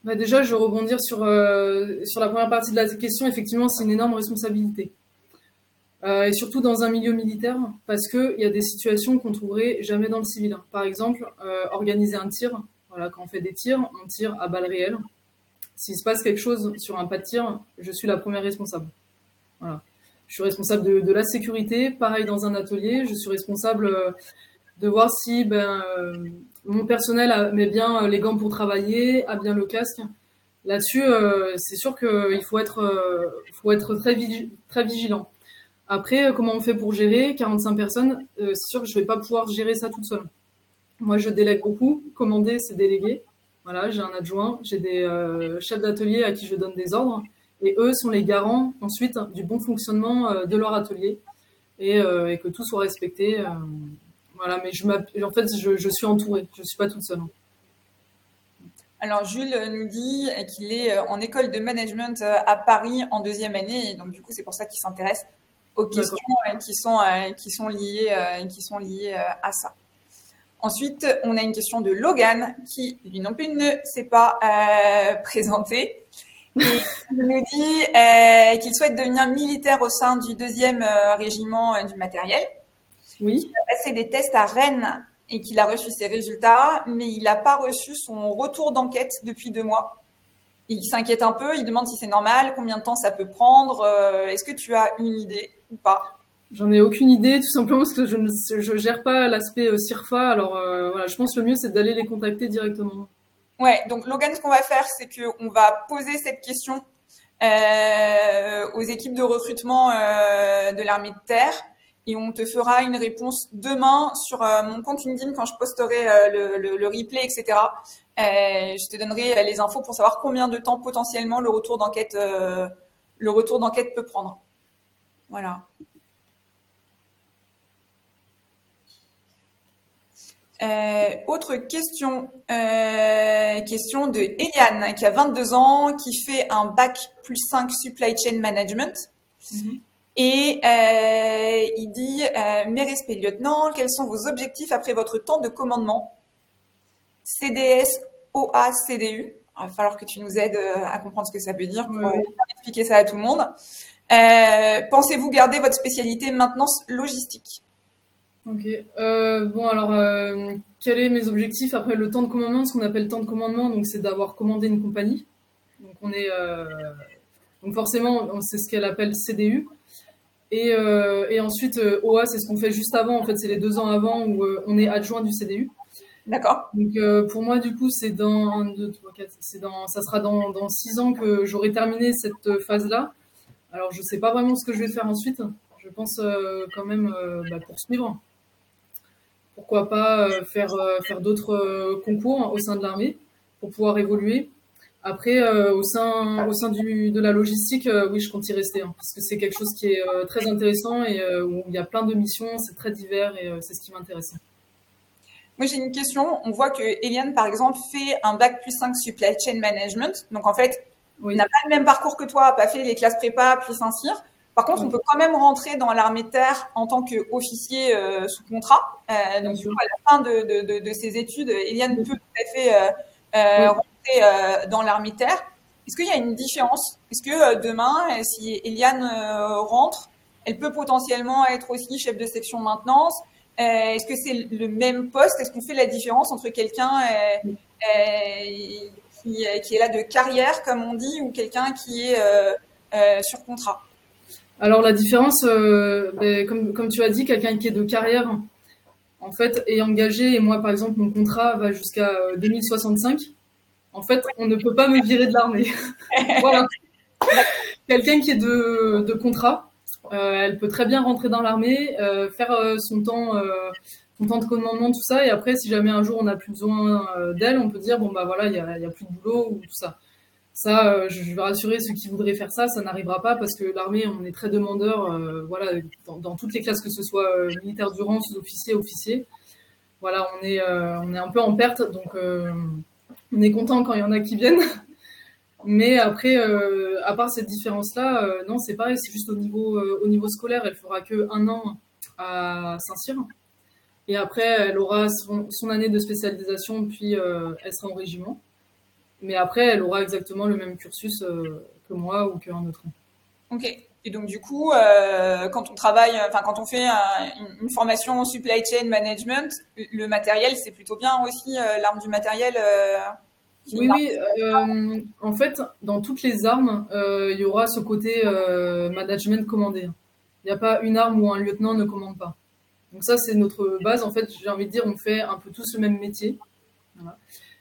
Bah déjà, je vais rebondir sur, euh, sur la première partie de la question. Effectivement, c'est une énorme responsabilité. Euh, et surtout dans un milieu militaire, parce qu'il y a des situations qu'on trouverait jamais dans le civil. Par exemple, euh, organiser un tir. Voilà, quand on fait des tirs, on tire à balles réelles. S'il se passe quelque chose sur un pas de tir, je suis la première responsable. Voilà. Je suis responsable de, la sécurité. Pareil dans un atelier, je suis responsable de voir si ben, mon personnel met bien euh, les gants pour travailler, a bien le casque. Là-dessus, euh, c'est sûr qu'il faut être, euh, faut être très, très vigilant. Après, comment on fait pour gérer 45 personnes C'est sûr que je ne vais pas pouvoir gérer ça toute seule. Moi, je délègue beaucoup. Commander, c'est déléguer. Voilà, j'ai un adjoint, j'ai des chefs d'atelier à qui je donne des ordres. Et eux sont les garants ensuite du bon fonctionnement de leur atelier et, et que tout soit respecté. Voilà, mais je en fait, je, suis entourée. Je ne suis pas toute seule. Hein.
Alors, Jules nous dit qu'il est euh, en école de management euh, à Paris en deuxième année. Et donc, du coup, c'est pour ça qu'il s'intéresse aux questions euh, qui sont, qui sont liées, qui sont liées à ça. Ensuite, on a une question de Logan qui, lui non plus, ne s'est pas [laughs] présenté. Et il nous dit qu'il souhaite devenir militaire au sein du deuxième régiment du matériel.
Oui.
Il a passé des tests à Rennes et qu'il a reçu ses résultats, mais il n'a pas reçu son retour d'enquête depuis deux mois. Il s'inquiète un peu, il demande si c'est normal, combien de temps ça peut prendre. Euh, est-ce que tu as une idée ou pas?
J'en ai aucune idée, tout simplement parce que je ne gère pas l'aspect euh, CIRFA. Alors euh, voilà, je pense que le mieux c'est d'aller les contacter directement.
Ouais, donc Logan, ce qu'on va faire, c'est qu'on va poser cette question aux équipes de recrutement de l'armée de terre et on te fera une réponse demain sur euh, mon compte LinkedIn quand je posterai euh, le, replay, etc. Euh, je te donnerai les infos pour savoir combien de temps potentiellement le retour d'enquête le retour d'enquête peut prendre. Voilà. Autre question, question de Eliane qui a 22 ans, qui fait un bac plus 5 supply chain management. Mm-hmm. Et euh, il dit euh, Mes respects, lieutenant, quels sont vos objectifs après votre temps de commandement? CDS, OA, CDU. il va falloir que tu nous aides à comprendre ce que ça veut dire pour expliquer ça à tout le monde. Pensez-vous garder votre spécialité maintenance logistique?
Ok. bon, alors, quels sont mes objectifs après le temps de commandement? Ce qu'on appelle le temps de commandement, donc c'est d'avoir commandé une compagnie. Donc, on est. donc, forcément, c'est ce qu'elle appelle CDU. Et, euh, et ensuite, euh, OA, c'est ce qu'on fait juste avant. En fait, c'est les deux ans avant où euh, on est adjoint du CDU.
D'accord.
Donc pour moi, du coup, c'est dans 1, 2, 3, 4, c'est dans, ça sera dans, dans 6 ans que j'aurai terminé cette phase-là. Alors, je sais pas vraiment ce que je vais faire ensuite. Je pense quand même bah, poursuivre. Pourquoi pas faire, faire d'autres concours au sein de l'armée pour pouvoir évoluer. Après, euh, au sein, au sein du, de la logistique, euh, oui, je compte y rester, hein, parce que c'est quelque chose qui est euh, très intéressant et où il y a plein de missions, c'est très divers et c'est ce qui m'intéresse.
Moi, j'ai une question. On voit que Eliane, par exemple, fait un bac plus 5 supply chain management. Donc, en fait, oui. n'a pas le même parcours que toi, pas fait les classes prépa plus Saint-Cyr. Par contre, on peut quand même rentrer dans l'armée de terre en tant qu'officier sous contrat. donc, du coup, à la fin de, de, de, ses études, Eliane peut tout à fait euh, dans l'armée terre. Est-ce qu'il y a une différence? Est-ce que euh, demain, euh, si Eliane rentre, elle peut potentiellement être aussi chef de section maintenance? Est-ce que c'est le même poste? Est-ce qu'on fait la différence entre quelqu'un qui, est là de carrière, comme on dit, ou quelqu'un qui est sur contrat?
Alors la différence, ben, comme, tu as dit, quelqu'un qui est de carrière, en fait, est engagé, et moi par exemple, mon contrat va jusqu'à 2065 en fait, on ne peut pas me virer de l'armée. [laughs] voilà. Quelqu'un qui est de, contrat, euh, elle peut très bien rentrer dans l'armée, euh, faire euh, son temps, son temps de commandement, tout ça, et après, si jamais un jour on n'a plus besoin d'elle, on peut dire bon bah voilà, il n'y a, plus de boulot ou tout ça. Ça, je vais rassurer ceux qui voudraient faire ça, ça n'arrivera pas parce que l'armée, on est très demandeur, voilà, dans, toutes les classes que ce soit militaire durant, sous-officier, officier. Voilà, on est, un peu en perte, donc on est content quand il y en a qui viennent. [laughs] Mais après, euh, à part cette différence-là, euh, non, c'est pareil, c'est juste au niveau, euh, au niveau scolaire, elle fera que un an à Saint-Cyr. Et après, elle aura son, année de spécialisation, puis elle sera en régiment. Mais après, elle aura exactement le même cursus que moi ou qu'un autre.
Ok. Et donc du coup, quand on travaille, enfin quand on fait une, formation en supply chain management, le matériel, c'est plutôt bien aussi l'arme du matériel.
Oui, oui. Euh, en fait, dans toutes les armes, euh, il y aura ce côté euh, management commandé. Il n'y a pas une arme où un lieutenant ne commande pas. Donc ça, c'est notre base. En fait, j'ai envie de dire, on fait un peu tous le même métier.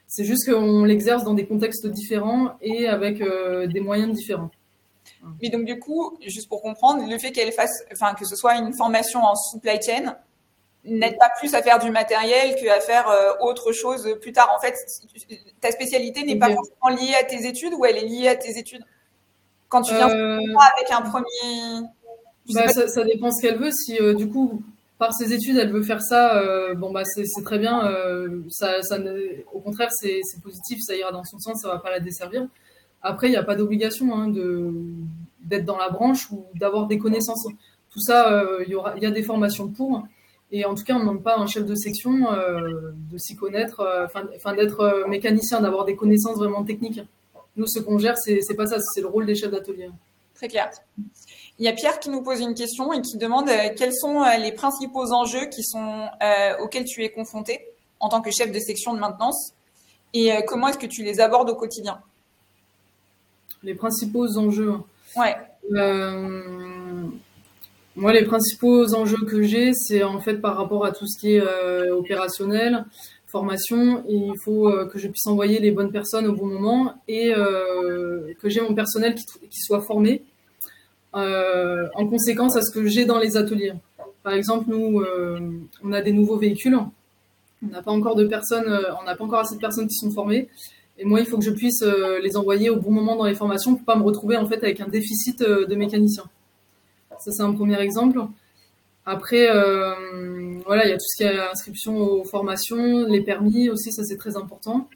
C'est juste qu'on l'exerce dans des contextes différents et avec des moyens différents.
Mais donc du coup, juste pour comprendre, le fait qu'elle fasse, enfin que ce soit une formation en supply chain, n'aide pas plus à faire du matériel qu'à faire euh, autre chose plus tard. En fait, ta spécialité n'est pas forcément liée à tes études ou elle est liée à tes études? Quand tu viens euh, avec un premier...
Bah, ça, dépend ce qu'elle veut. Si euh, du coup, par ses études, elle veut faire ça, bon bah c'est très bien. ça, ça au contraire, c'est positif, ça ira dans son sens, ça va pas la desservir. Après, il n'y a pas d'obligation hein, d'être dans la branche ou d'avoir des connaissances. Tout ça, il y, y a des formations pour. Et en tout cas, on ne demande pas à un chef de section euh, de s'y connaître, euh, enfin d'être euh, mécanicien, d'avoir des connaissances vraiment techniques. Nous, ce qu'on gère, c'est pas ça, c'est le rôle des chefs d'atelier.
Très clair. Il y a Pierre qui nous pose une question et qui demande quels sont les principaux enjeux qui sont auxquels tu es confronté en tant que chef de section de maintenance et comment est-ce que tu les abordes au quotidien?
Les principaux enjeux.
Ouais.
Moi, les principaux enjeux que j'ai, c'est en fait par rapport à tout ce qui est euh, opérationnel, formation. il faut euh, que je puisse envoyer les bonnes personnes au bon moment et euh, que j'ai mon personnel qui, qui soit formé en conséquence à ce que j'ai dans les ateliers. Par exemple, nous, on a des nouveaux véhicules. On n'a pas encore de personnes, on n'a pas encore assez de personnes qui sont formées. Et moi, il faut que je puisse les envoyer au bon moment dans les formations pour pas me retrouver en fait avec un déficit de mécaniciens. Ça, c'est un premier exemple. Après, euh, voilà, il y a tout ce qui est inscription aux formations, les permis aussi, ça c'est très important.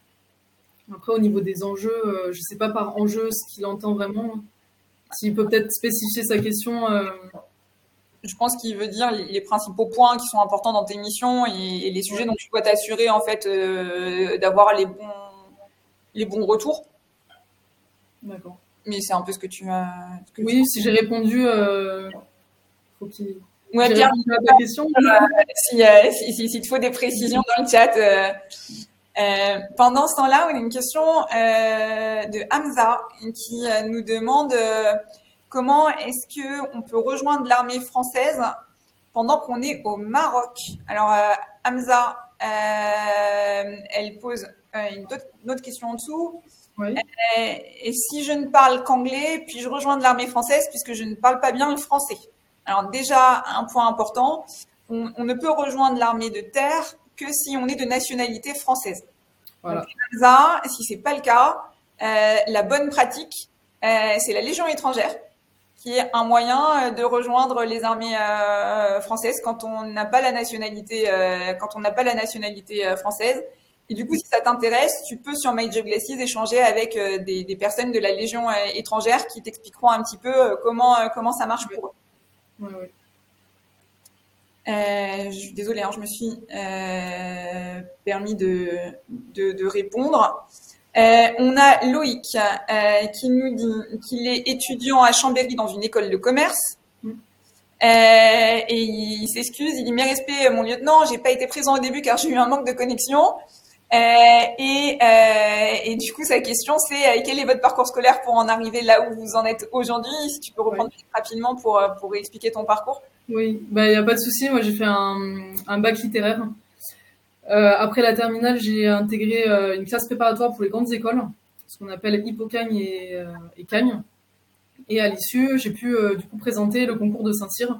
Après, au niveau des enjeux, euh, je ne sais pas par enjeu ce qu'il entend vraiment. S'il peut peut-être spécifier sa question. Euh.
Je pense qu'il veut dire les principaux points qui sont importants dans tes missions et, les sujets dont tu dois t'assurer en fait d'avoir les bons les bons retours.
D'accord.
Mais c'est un peu ce que tu as. tu-
Oui, si j'ai répondu, euh, faut qu'il.
Ouais,
répondu à ta question.
si, euh, si, si- s'il te faut des précisions dans le chat. Euh, pendant ce temps-là, on a une question euh, de Hamza qui euh, nous demande comment est-ce que on peut rejoindre l'armée française pendant qu'on est au Maroc? Alors Hamza, elle pose une, autre, une autre question en dessous.
Oui.
Et, et si je ne parle qu'anglais, puis-je rejoindre l'armée française puisque je ne parle pas bien le français? Alors déjà, un point important, on, on ne peut rejoindre l'armée de terre que si on est de nationalité française.
Voilà.
Ça, si c'est pas le cas, euh, la bonne pratique, euh, c'est la Légion étrangère, qui est un moyen euh, de rejoindre les armées euh, françaises quand on n'a pas la nationalité, quand on n'a pas la nationalité française. Et du coup, si ça t'intéresse, tu peux sur My Job Glasses échanger avec des, des personnes de la Légion étrangère qui t'expliqueront un petit peu comment comment ça marche pour eux. Euh, je désolée, hein, je me suis euh, permis de, de, de répondre. Euh, on a Loïc euh, qui nous dit qu'il est étudiant à Chambéry dans une école de commerce. Et il s'excuse, il dit mes respects, mon lieutenant, j'ai pas été présent au début car j'ai eu un manque de connexion. Et, et du coup, sa question, c'est quel est votre parcours scolaire pour en arriver là où vous en êtes aujourd'hui? Si tu peux reprendre rapidement pour, pour expliquer ton parcours.
Oui, bah il y a pas de souci. Moi, j'ai fait un, bac littéraire. Euh, après la terminale, j'ai intégré euh, une classe préparatoire pour les grandes écoles, ce qu'on appelle Hippocagne et, euh, et Cagne. Et à l'issue, j'ai pu du coup présenter le concours de Saint-Cyr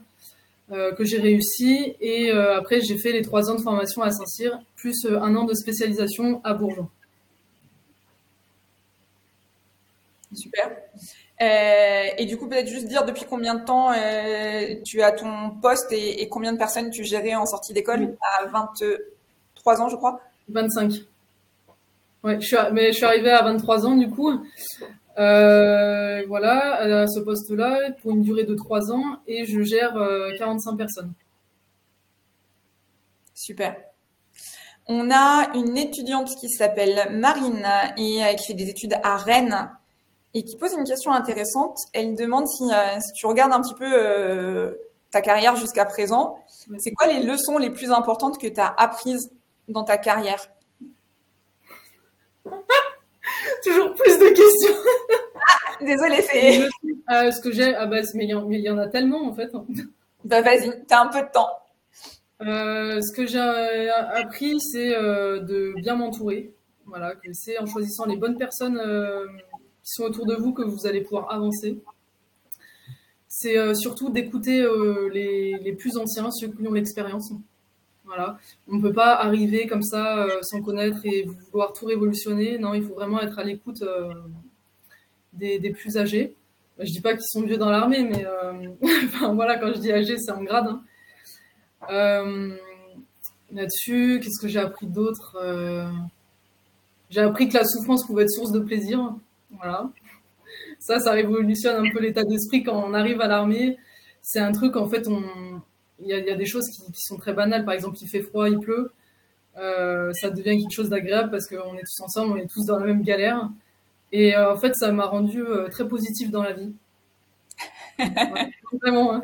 que j'ai réussi. Et après, j'ai fait les trois ans de formation à Saint-Cyr, plus un an de spécialisation à Bourgeon.
Super. Euh, et du coup, peut-être juste dire depuis combien de temps euh, tu as ton poste et, et combien de personnes tu gérais en sortie d'école?
Oui.
À 23 ans, je crois.
25. Ouais, je suis, mais je suis arrivée à 23 ans du coup. Euh, voilà, à ce poste-là, pour une durée de 3 ans, et je gère euh, 45 personnes.
Super. On a une étudiante qui s'appelle Marine et euh, qui fait des études à Rennes et qui pose une question intéressante. Elle demande si, euh, si tu regardes un petit peu euh, ta carrière jusqu'à présent, c'est quoi les leçons les plus importantes que tu as apprises dans ta carrière? [laughs]
Toujours plus de questions.
Désolée, [laughs] c'est...
Euh, ce que j'ai, ah bah, mais il y, en- a tellement en fait.
Bah vas-y, t'as un peu de temps.
Euh, ce que j'ai appris, c'est de bien m'entourer. Voilà, c'est en choisissant les bonnes personnes qui sont autour de vous que vous allez pouvoir avancer. C'est euh, surtout d'écouter euh, les, plus anciens, ceux qui ont l'expérience. Voilà, on ne peut pas arriver comme ça euh, sans connaître et vouloir tout révolutionner. Non, il faut vraiment être à l'écoute des, plus âgés. Je dis pas qu'ils sont vieux dans l'armée, mais [laughs] voilà, quand je dis âgé, c'est en grade. hein. Là-dessus, qu'est-ce que j'ai appris d'autre J'ai appris que la souffrance pouvait être source de plaisir. Voilà. Ça, ça révolutionne un peu l'état d'esprit quand on arrive à l'armée. C'est un truc, en fait, on... il, y a, il y a des choses qui, sont très banales. Par exemple, il fait froid, il pleut. Euh, ça devient quelque chose d'agréable parce qu'on est tous ensemble, on est tous dans la même galère. Et euh, en fait, ça m'a rendu euh, très positif dans la vie. Vraiment. hein.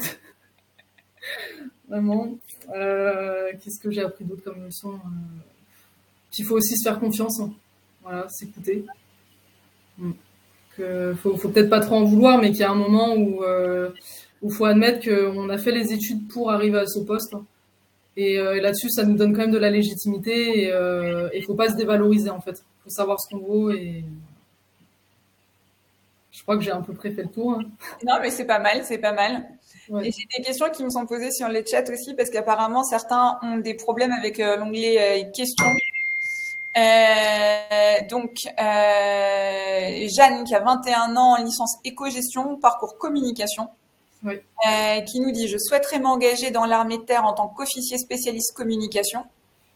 Vraiment. Qu'est-ce que j'ai appris d'autre comme leçon? Qu'il faut aussi se faire confiance. hein. Voilà, s'écouter. Mm. Que faut, faut peut-être pas trop en vouloir, mais qu'il y a un moment où euh, où faut admettre qu'on a fait les études pour arriver à ce poste. Et euh, là-dessus, ça nous donne quand même de la légitimité et euh, il faut pas se dévaloriser en fait. faut savoir ce qu'on vaut et je crois que j'ai à peu près fait le tour. hein.
Non, mais c'est pas mal, c'est pas mal.
Ouais.
Et j'ai des questions qui me sont posées sur le chat aussi, parce qu'apparemment, certains ont des problèmes avec euh, l'onglet euh, questions. Euh, donc, euh, Jeanne, qui a 21 ans, licence éco-gestion, parcours communication,
Oui.
euh, qui nous dit, je souhaiterais m'engager dans l'armée de terre en tant qu'officier spécialiste communication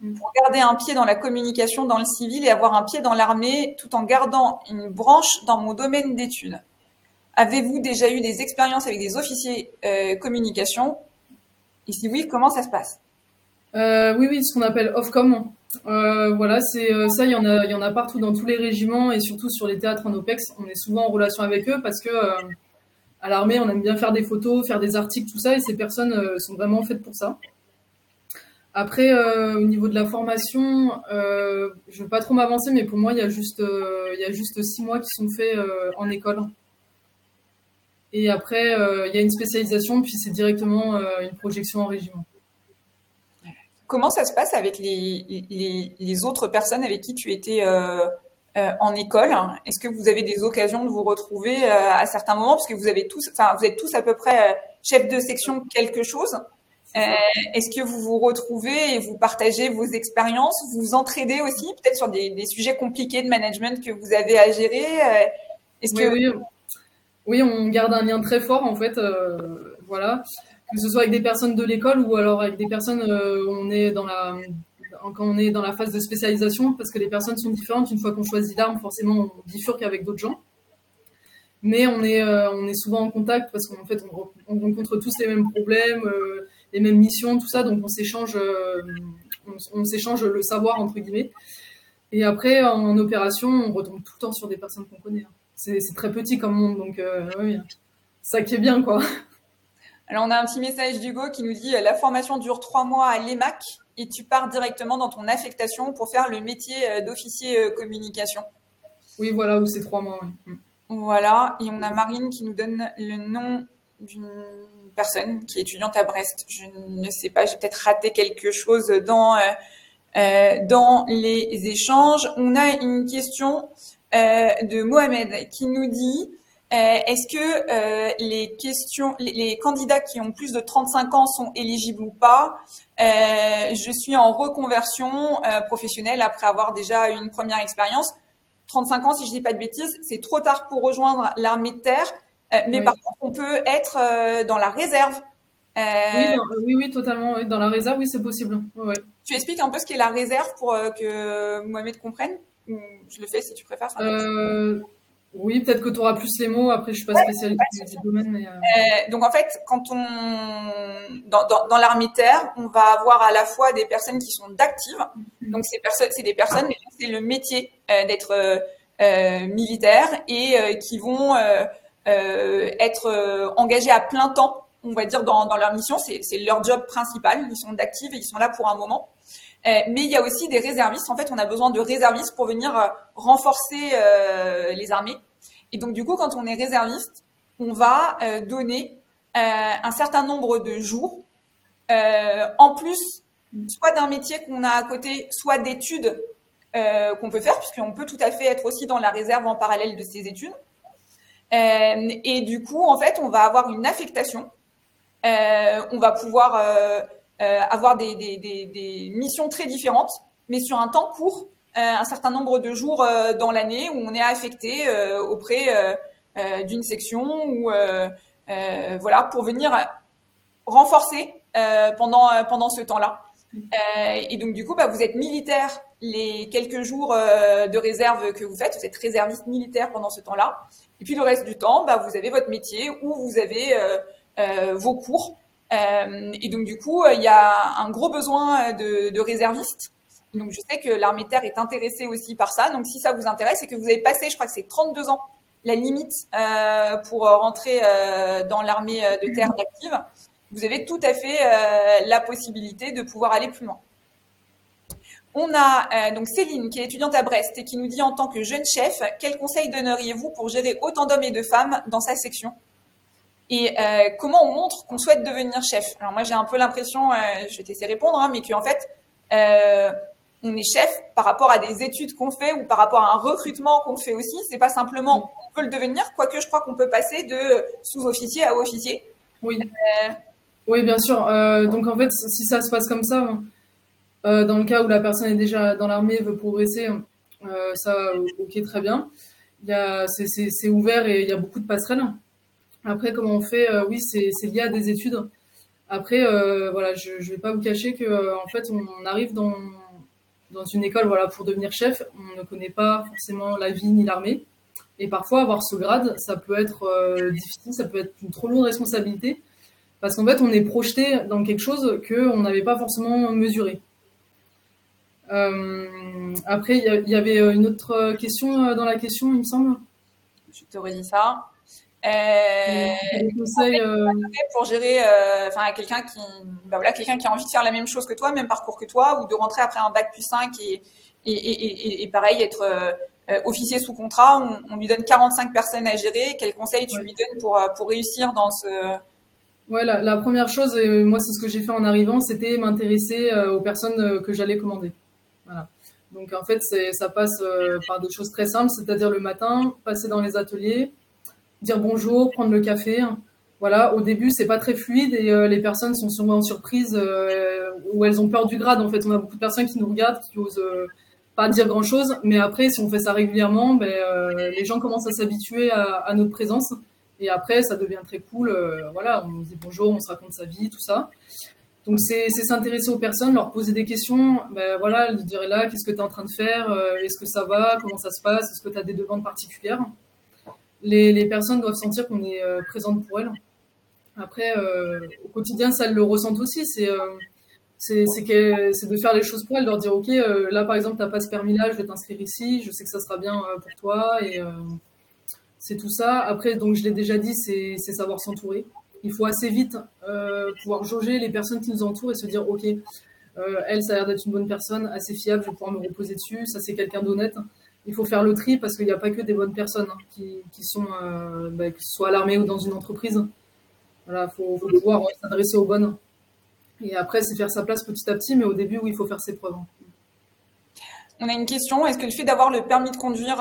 Mm.
pour garder un pied dans la communication dans le civil et avoir un pied dans l'armée tout en gardant une branche dans mon domaine d'études. Avez-vous déjà eu des expériences avec des officiers euh, communication? Et si oui, comment ça se passe?
Oui, oui, ce qu'on appelle Ofcom. voilà, c'est ça, il y en a, il y en a partout dans tous les régiments et surtout sur les théâtres en OPEX. On est souvent en relation avec eux parce que à l'armée, on aime bien faire des photos, faire des articles, tout ça, et ces personnes sont vraiment faites pour ça. Après, euh, au niveau de la formation, euh, je ne veux pas trop m'avancer, mais pour moi, il y, a juste, euh, il y a juste six mois qui sont faits en école. Et après, il y a une spécialisation, puis c'est directement une projection en régiment.
Comment ça se passe avec les, les, autres personnes avec qui tu étais en école? Est-ce que vous avez des occasions de vous retrouver à certains moments? Parce que vous, avez tous, vous êtes tous à peu près chef de section quelque chose. Euh, est-ce que vous vous retrouvez et vous partagez vos expériences, vous vous entraidez aussi, peut-être sur des, sujets compliqués de management que vous avez à gérer euh,
que oui, oui. on garde un lien très fort en fait, euh, voilà, que ce soit avec des personnes de l'école ou alors avec des personnes où on est dans la quand on est dans la phase de spécialisation, parce que les personnes sont différentes. Une fois qu'on choisit l'arme, forcément, on bifurque avec d'autres gens. Mais on est, on est souvent en contact parce qu'en fait, on, on, rencontre tous les mêmes problèmes les mêmes missions, tout ça. Donc on s'échange, euh, on, le savoir entre guillemets. Et après, en, opération, on retombe tout le temps sur des personnes qu'on connaît. Hein. C'est, très petit comme monde, donc euh, oui, ça qui est bien quoi.
Alors on a un petit message d'Hugo qui nous dit la formation dure trois mois à l'EMAC et tu pars directement dans ton affectation pour faire le métier euh, d'officier communication.
Oui, voilà, c'est trois mois.
Voilà, et on a Marine qui nous donne le nom d'une personne qui est étudiante à Brest. Je ne sais pas, j'ai peut-être raté quelque chose dans euh, euh, dans les échanges. On a une question euh, de Mohamed qui nous dit est-ce que les questions, les, candidats qui ont plus de 35 ans sont éligibles ou pas? Je suis en reconversion professionnelle après avoir déjà une première expérience. 35 ans, si je dis pas de bêtises, c'est trop tard pour rejoindre l'armée de terre. Euh, mais par contre, on peut être euh, dans la réserve.
Euh, oui, oui, totalement. Dans la réserve, oui, c'est possible.
Tu expliques un peu ce qu'est la réserve pour que Mohamed comprenne? Je le fais si tu préfères.
Oui, peut-être que tu auras plus les mots. Après, je suis pas spécialiste du domaine. Mais
donc, en fait, quand on dans, dans, dans l'armée terre, on va avoir à la fois des personnes qui sont d'actives. Mm-hmm. Donc, ces personnes, c'est des personnes, c'est le métier d'être militaire et qui vont euh, être euh, engagés à plein temps, on va dire, dans, leur mission. C'est leur job principal. Ils sont d'actifs et ils sont là pour un moment. Euh, mais il y a aussi des réservistes. En fait, on a besoin de réservistes pour venir renforcer les armées. Et donc, du coup, quand on est réserviste, on va donner un certain nombre de jours, en plus, soit d'un métier qu'on a à côté, soit d'études qu'on peut faire, puisqu'on peut tout à fait être aussi dans la réserve en parallèle de ces études. Euh, et du coup, en fait, on va avoir une affectation. Euh, on va pouvoir euh, avoir des, des, des, des, missions très différentes, mais sur un temps court, un certain nombre de jours dans l'année où on est affecté auprès d'une section ou voilà pour venir renforcer pendant pendant ce temps-là. et donc du coup, bah, vous êtes militaire les quelques jours de réserve que vous faites, vous êtes réserviste militaire pendant ce temps-là, et puis le reste du temps, bah, vous avez votre métier ou vous avez euh, euh, vos cours. Euh, et donc du coup, il y a un gros besoin de, de réservistes. Donc je sais que l'armée terre est intéressée aussi par ça. Donc si ça vous intéresse et que vous avez passé, je crois que c'est 32 ans la limite euh, pour rentrer euh, dans l'armée de terre active, vous avez tout à fait euh, la possibilité de pouvoir aller plus loin. On a euh, donc Céline qui est étudiante à Brest et qui nous dit en tant que jeune chef, quel conseil donneriez-vous pour gérer autant d'hommes et de femmes dans sa section? Et euh, comment on montre qu'on souhaite devenir chef? Alors moi j'ai un peu l'impression, euh, je vais t'essayer de répondre, hein, mais qu'en fait on est chef par rapport à des études qu'on fait ou par rapport à un recrutement qu'on fait aussi. C'est pas simplement on peut le devenir, quoique je crois qu'on peut passer de sous-officier à officier.
Oui. oui, bien sûr. donc en fait, si ça se passe comme ça, euh, dans le cas où la personne est déjà dans l'armée et veut progresser, euh, ça, ok, très bien. C'est ouvert et il y a beaucoup de passerelles. Après, comment on fait euh, Oui, c'est lié à des études. Après, voilà, je ne vais pas vous cacher que en fait, on, arrive dans, dans une école voilà, pour devenir chef. On ne connaît pas forcément la vie ni l'armée. Et parfois, avoir ce grade, ça peut être difficile, ça peut être une trop lourde responsabilité. Parce qu'en fait, on est projeté dans quelque chose qu'on n'avait pas forcément mesuré. Euh, après, il y, avait une autre question dans la question, il me semble.
Je te redis ça. Euh, conseils, euh, pour gérer, enfin quelqu'un qui, bah voilà, quelqu'un qui a envie de faire la même chose que toi, même parcours que toi, ou de rentrer après un bac plus 5 et, et, et, et pareil être officier sous contrat, on, on, lui donne 45 personnes à gérer. Quels conseils tu lui donnes pour pour réussir dans ce
Ouais, la, la, première chose, et moi c'est ce que j'ai fait en arrivant, c'était m'intéresser aux personnes que j'allais commander. Voilà. Donc en fait, ça passe euh, par des choses très simples, c'est-à-dire le matin, passer dans les ateliers, dire bonjour, prendre le café. Voilà, au début, c'est pas très fluide et euh, les personnes sont souvent surprises euh, ou elles ont peur du grade. En fait, on a beaucoup de personnes qui nous regardent, qui osent pas dire grand-chose, mais après, si on fait ça régulièrement, ben, les gens commencent à s'habituer à, notre présence et après, ça devient très cool. voilà, on dit bonjour, on se raconte sa vie, tout ça. Donc c'est s'intéresser aux personnes, leur poser des questions, ben voilà, lui dire là, qu'est-ce que tu es en train de faire, euh, est-ce que ça va, comment ça se passe, est-ce que tu as des demandes particulières? Les, personnes doivent sentir qu'on est euh, présente pour elles. Après, euh, au quotidien, ça le ressentent aussi, c'est c'est de faire les choses pour elles, leur dire ok, là par exemple, tu n'as pas ce permis-là, je vais t'inscrire ici, je sais que ça sera bien pour toi, et c'est tout ça. Après, donc je l'ai déjà dit, c'est savoir s'entourer il faut assez vite euh, pouvoir jauger les personnes qui nous entourent et se dire, OK, euh, elle, ça a l'air d'être une bonne personne, assez fiable, je vais pouvoir me reposer dessus, ça c'est quelqu'un d'honnête. Il faut faire le tri parce qu'il n'y a pas que des bonnes personnes hein, qui, qui, sont, euh, bah, soit à l'armée ou dans une entreprise. Voilà, il faut, pouvoir s'adresser aux bonnes. Et après, c'est faire sa place petit à petit, mais au début, oui, il faut faire ses preuves.
On a une question. Est-ce que le fait d'avoir le permis de conduire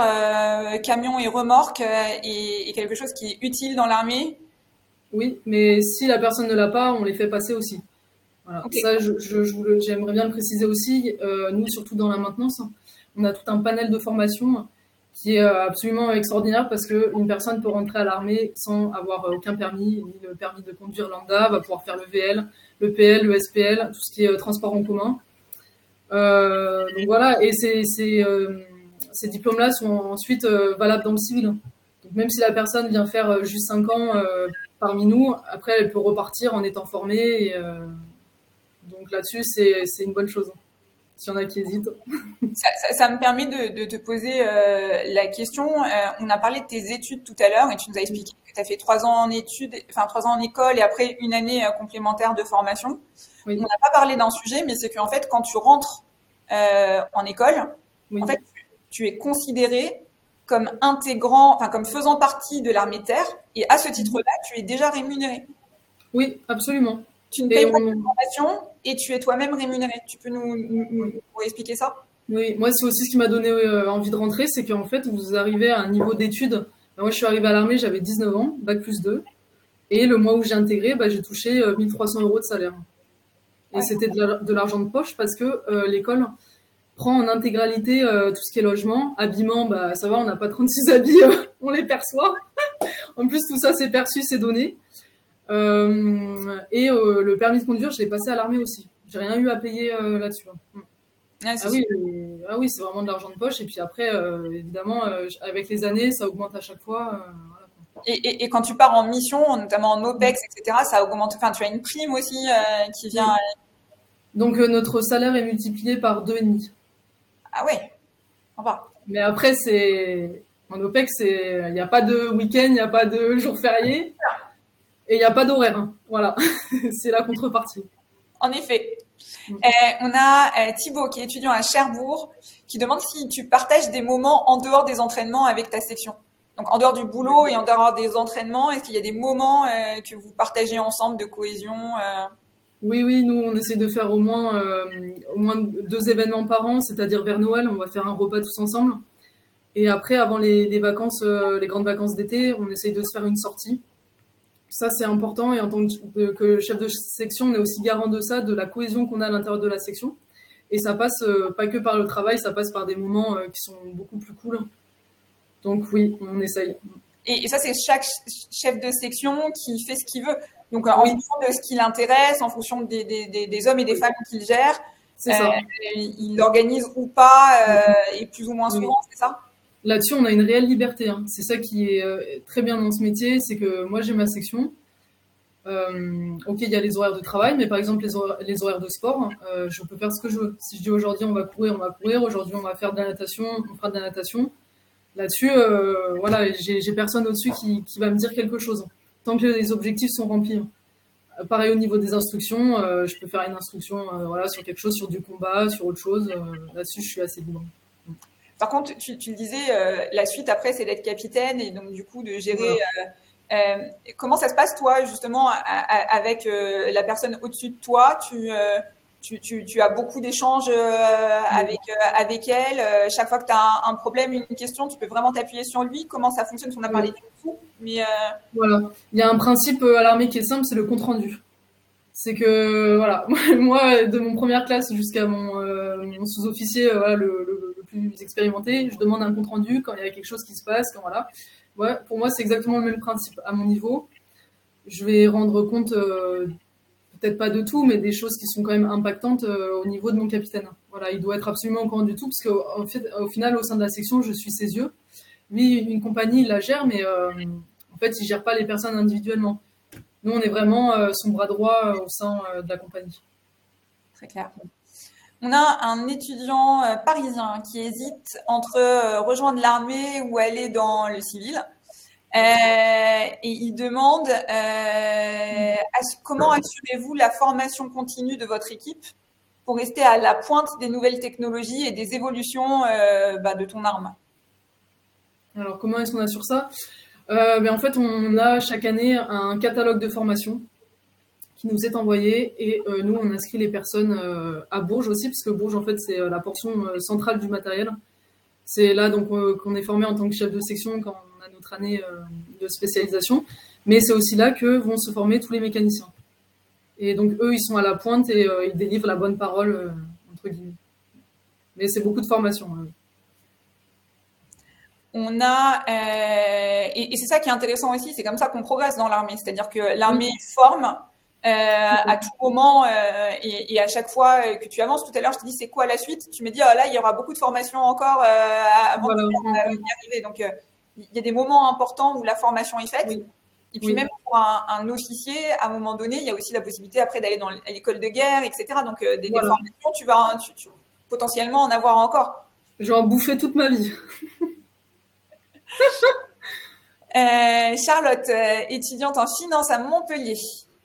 camion et remorque est, quelque chose qui est utile dans l'armée?
Oui, mais si la personne ne l'a pas, on les fait passer aussi. Voilà. Ça, je, je, j'aimerais bien le préciser aussi. Euh, nous, surtout dans la maintenance, on a tout un panel de formation qui est euh, absolument extraordinaire parce qu'une personne peut rentrer à l'armée sans avoir euh, aucun permis, ni le permis de conduire lambda, va pouvoir faire le VL, le PL, le SPL, tout ce qui est transport en commun. donc voilà, et ces, diplômes-là sont ensuite valables dans le civil. Donc même si la personne vient faire juste 5 ans parmi nous. Après, elle peut repartir en étant formée. Euh, donc là-dessus, c'est une bonne chose. S'il y en a qui hésitent.
Ça, me permet de, te poser euh, la question. Euh, on a parlé de tes études tout à l'heure et tu nous as expliqué que tu as fait trois ans en études, enfin trois ans en école et après une année complémentaire de formation. On n'a pas parlé d'un sujet, mais c'est qu'en fait, quand tu rentres en école, en fait, tu es considéré comme intégrant, enfin comme faisant partie de l'armée de terre, et à ce titre-là, tu es déjà rémunéré.
Oui, absolument.
Tu ne payes pas de formation et tu es toi-même rémunéré. Tu peux nous, expliquer ça?
Oui, moi c'est aussi ce qui m'a donné euh, envie de rentrer, c'est qu'en fait vous arrivez à un niveau d'études. Moi je suis arrivée à l'armée, j'avais 19 ans, bac plus 2, et le mois où j'ai intégré, bah, j'ai touché 1300 euh, euros de salaire. Et c'était de l'argent de poche parce que euh, l'école prend en intégralité euh, tout ce qui est logement, habillement, bah ça va, on n'a pas 36 [laughs] habits, euh, on les perçoit. en plus, tout ça c'est perçu, c'est donné. Euh, et le permis de conduire, je l'ai passé à l'armée aussi. J'ai rien eu à payer là-dessus. Hein. Mm. Ah, ah, oui, ah, oui, c'est vraiment de l'argent de poche. Et puis après, évidemment, avec les années, ça augmente à chaque fois.
Et, et, quand tu pars en mission, notamment en OPEX, etc., ça augmente. Enfin, tu as une prime aussi qui vient.
Donc notre salaire est multiplié par deux et demi.
Ah ouais, va.
Mais après, c'est en OPEX, il n'y a pas de week-end, il n'y a pas de jour férié et il n'y a pas d'horaire. Hein. Voilà, [laughs] c'est la contrepartie.
En effet. Mm. Euh, on a euh, Thibaut qui est étudiant à Cherbourg qui demande si tu partages des moments en dehors des entraînements avec ta section. Donc en dehors du boulot et en dehors des entraînements, est-ce qu'il y a des moments euh, que vous partagez ensemble de cohésion
oui, oui, nous, on essaie de faire au moins, euh, au moins deux événements par an, c'est-à-dire vers Noël, on va faire un repas tous ensemble. Et après, avant les, vacances, euh, les grandes vacances d'été, on essaye de se faire une sortie. Ça, c'est important. Et en tant que, chef de section, on est aussi garant de ça, de la cohésion qu'on a à l'intérieur de la section. Et ça passe euh, pas que par le travail, ça passe par des moments qui sont beaucoup plus cool. Donc oui, on essaye.
Et, ça, c'est chaque chef de section qui fait ce qu'il veut. Donc, en fonction de ce qui l'intéresse, en fonction des, des, des, hommes et des femmes qu'il gère, euh, il l'organise ou pas, euh, et plus ou moins souvent, c'est ça?
Là-dessus, on a une réelle liberté. Hein. C'est ça qui est euh, très bien dans ce métier, c'est que moi, j'ai ma section. ok, il y a les horaires de travail, mais par exemple les, horaires de sport, je peux faire ce que je veux. Si je dis aujourd'hui on va courir, on va courir. Aujourd'hui on va faire de la natation, on fera de la natation. Là-dessus, voilà, j'ai personne au-dessus qui, va me dire quelque chose. Tant que les objectifs sont remplis. Pareil au niveau des instructions, euh, je peux faire une instruction euh, sur quelque chose, sur du combat, sur autre chose. Euh, là-dessus, je suis assez libre.
Par contre, tu, tu le disais, la suite après, c'est d'être capitaine et donc du coup de gérer. comment ça se passe toi justement avec la personne au-dessus de toi? Tu tu, tu, tu, as beaucoup d'échanges avec, avec elle. chaque fois que tu as un, problème, une question, tu peux vraiment t'appuyer sur lui? Comment ça fonctionne? On a parlé du tout, mais.
Voilà. Il y a un principe à l'armée qui est simple c'est le compte rendu. C'est que, voilà, [laughs] moi, de mon première classe jusqu'à mon, mon sous-officier voilà, le, le, plus expérimenté, je demande un compte rendu quand il y a quelque chose qui se passe. Voilà. Pour moi, c'est exactement le même principe. À mon niveau, je vais rendre compte peut-être pas de tout, mais des choses qui sont quand même impactantes euh, au niveau de mon capitaine. Voilà, il doit être absolument au courant du tout, parce qu'au final, au sein de la section, je suis ses yeux. Lui, une compagnie, il la gère, mais euh, en fait, il gère pas les personnes individuellement. Nous, on est vraiment euh, son bras droit au sein de la compagnie.
Très clair. On a un étudiant parisien qui hésite entre rejoindre l'armée ou aller dans le civil. Euh, et il demande euh, comment assurez-vous la formation continue de votre équipe pour rester à la pointe des nouvelles technologies et des évolutions euh, bah, de ton arme?
Alors, comment est-ce qu'on assure ça? Ben, En fait, on a chaque année un catalogue de formation qui nous est envoyé et nous, on inscrit les personnes à Bourges aussi, parce que Bourges, en fait, c'est la portion centrale du matériel. C'est là donc qu'on est formé en tant que chef de section quand notre année euh, de spécialisation. Mais c'est aussi là que vont se former tous les mécaniciens. Et donc, eux, ils sont à la pointe et euh, ils délivrent la bonne parole, euh, entre guillemets. Mais c'est beaucoup de formation.
On a, et, c'est ça qui est intéressant aussi, c'est comme ça qu'on progresse dans l'armée. C'est-à-dire que l'armée forme à tout moment et, à chaque fois que tu avances. Tout à l'heure, je te dis c'est quoi la suite? Tu me dis oh, là, il y aura beaucoup de formation encore avant d'y arriver. Donc, il y a des moments importants où la formation est faite. Et puis même pour un, officier, à un moment donné, il y a aussi la possibilité après d'aller dans l'école de guerre, etc. Donc euh, des, formations, tu vas potentiellement en avoir encore.
Je vais en bouffer toute ma vie.
Euh, Charlotte, euh, étudiante en finance à Montpellier.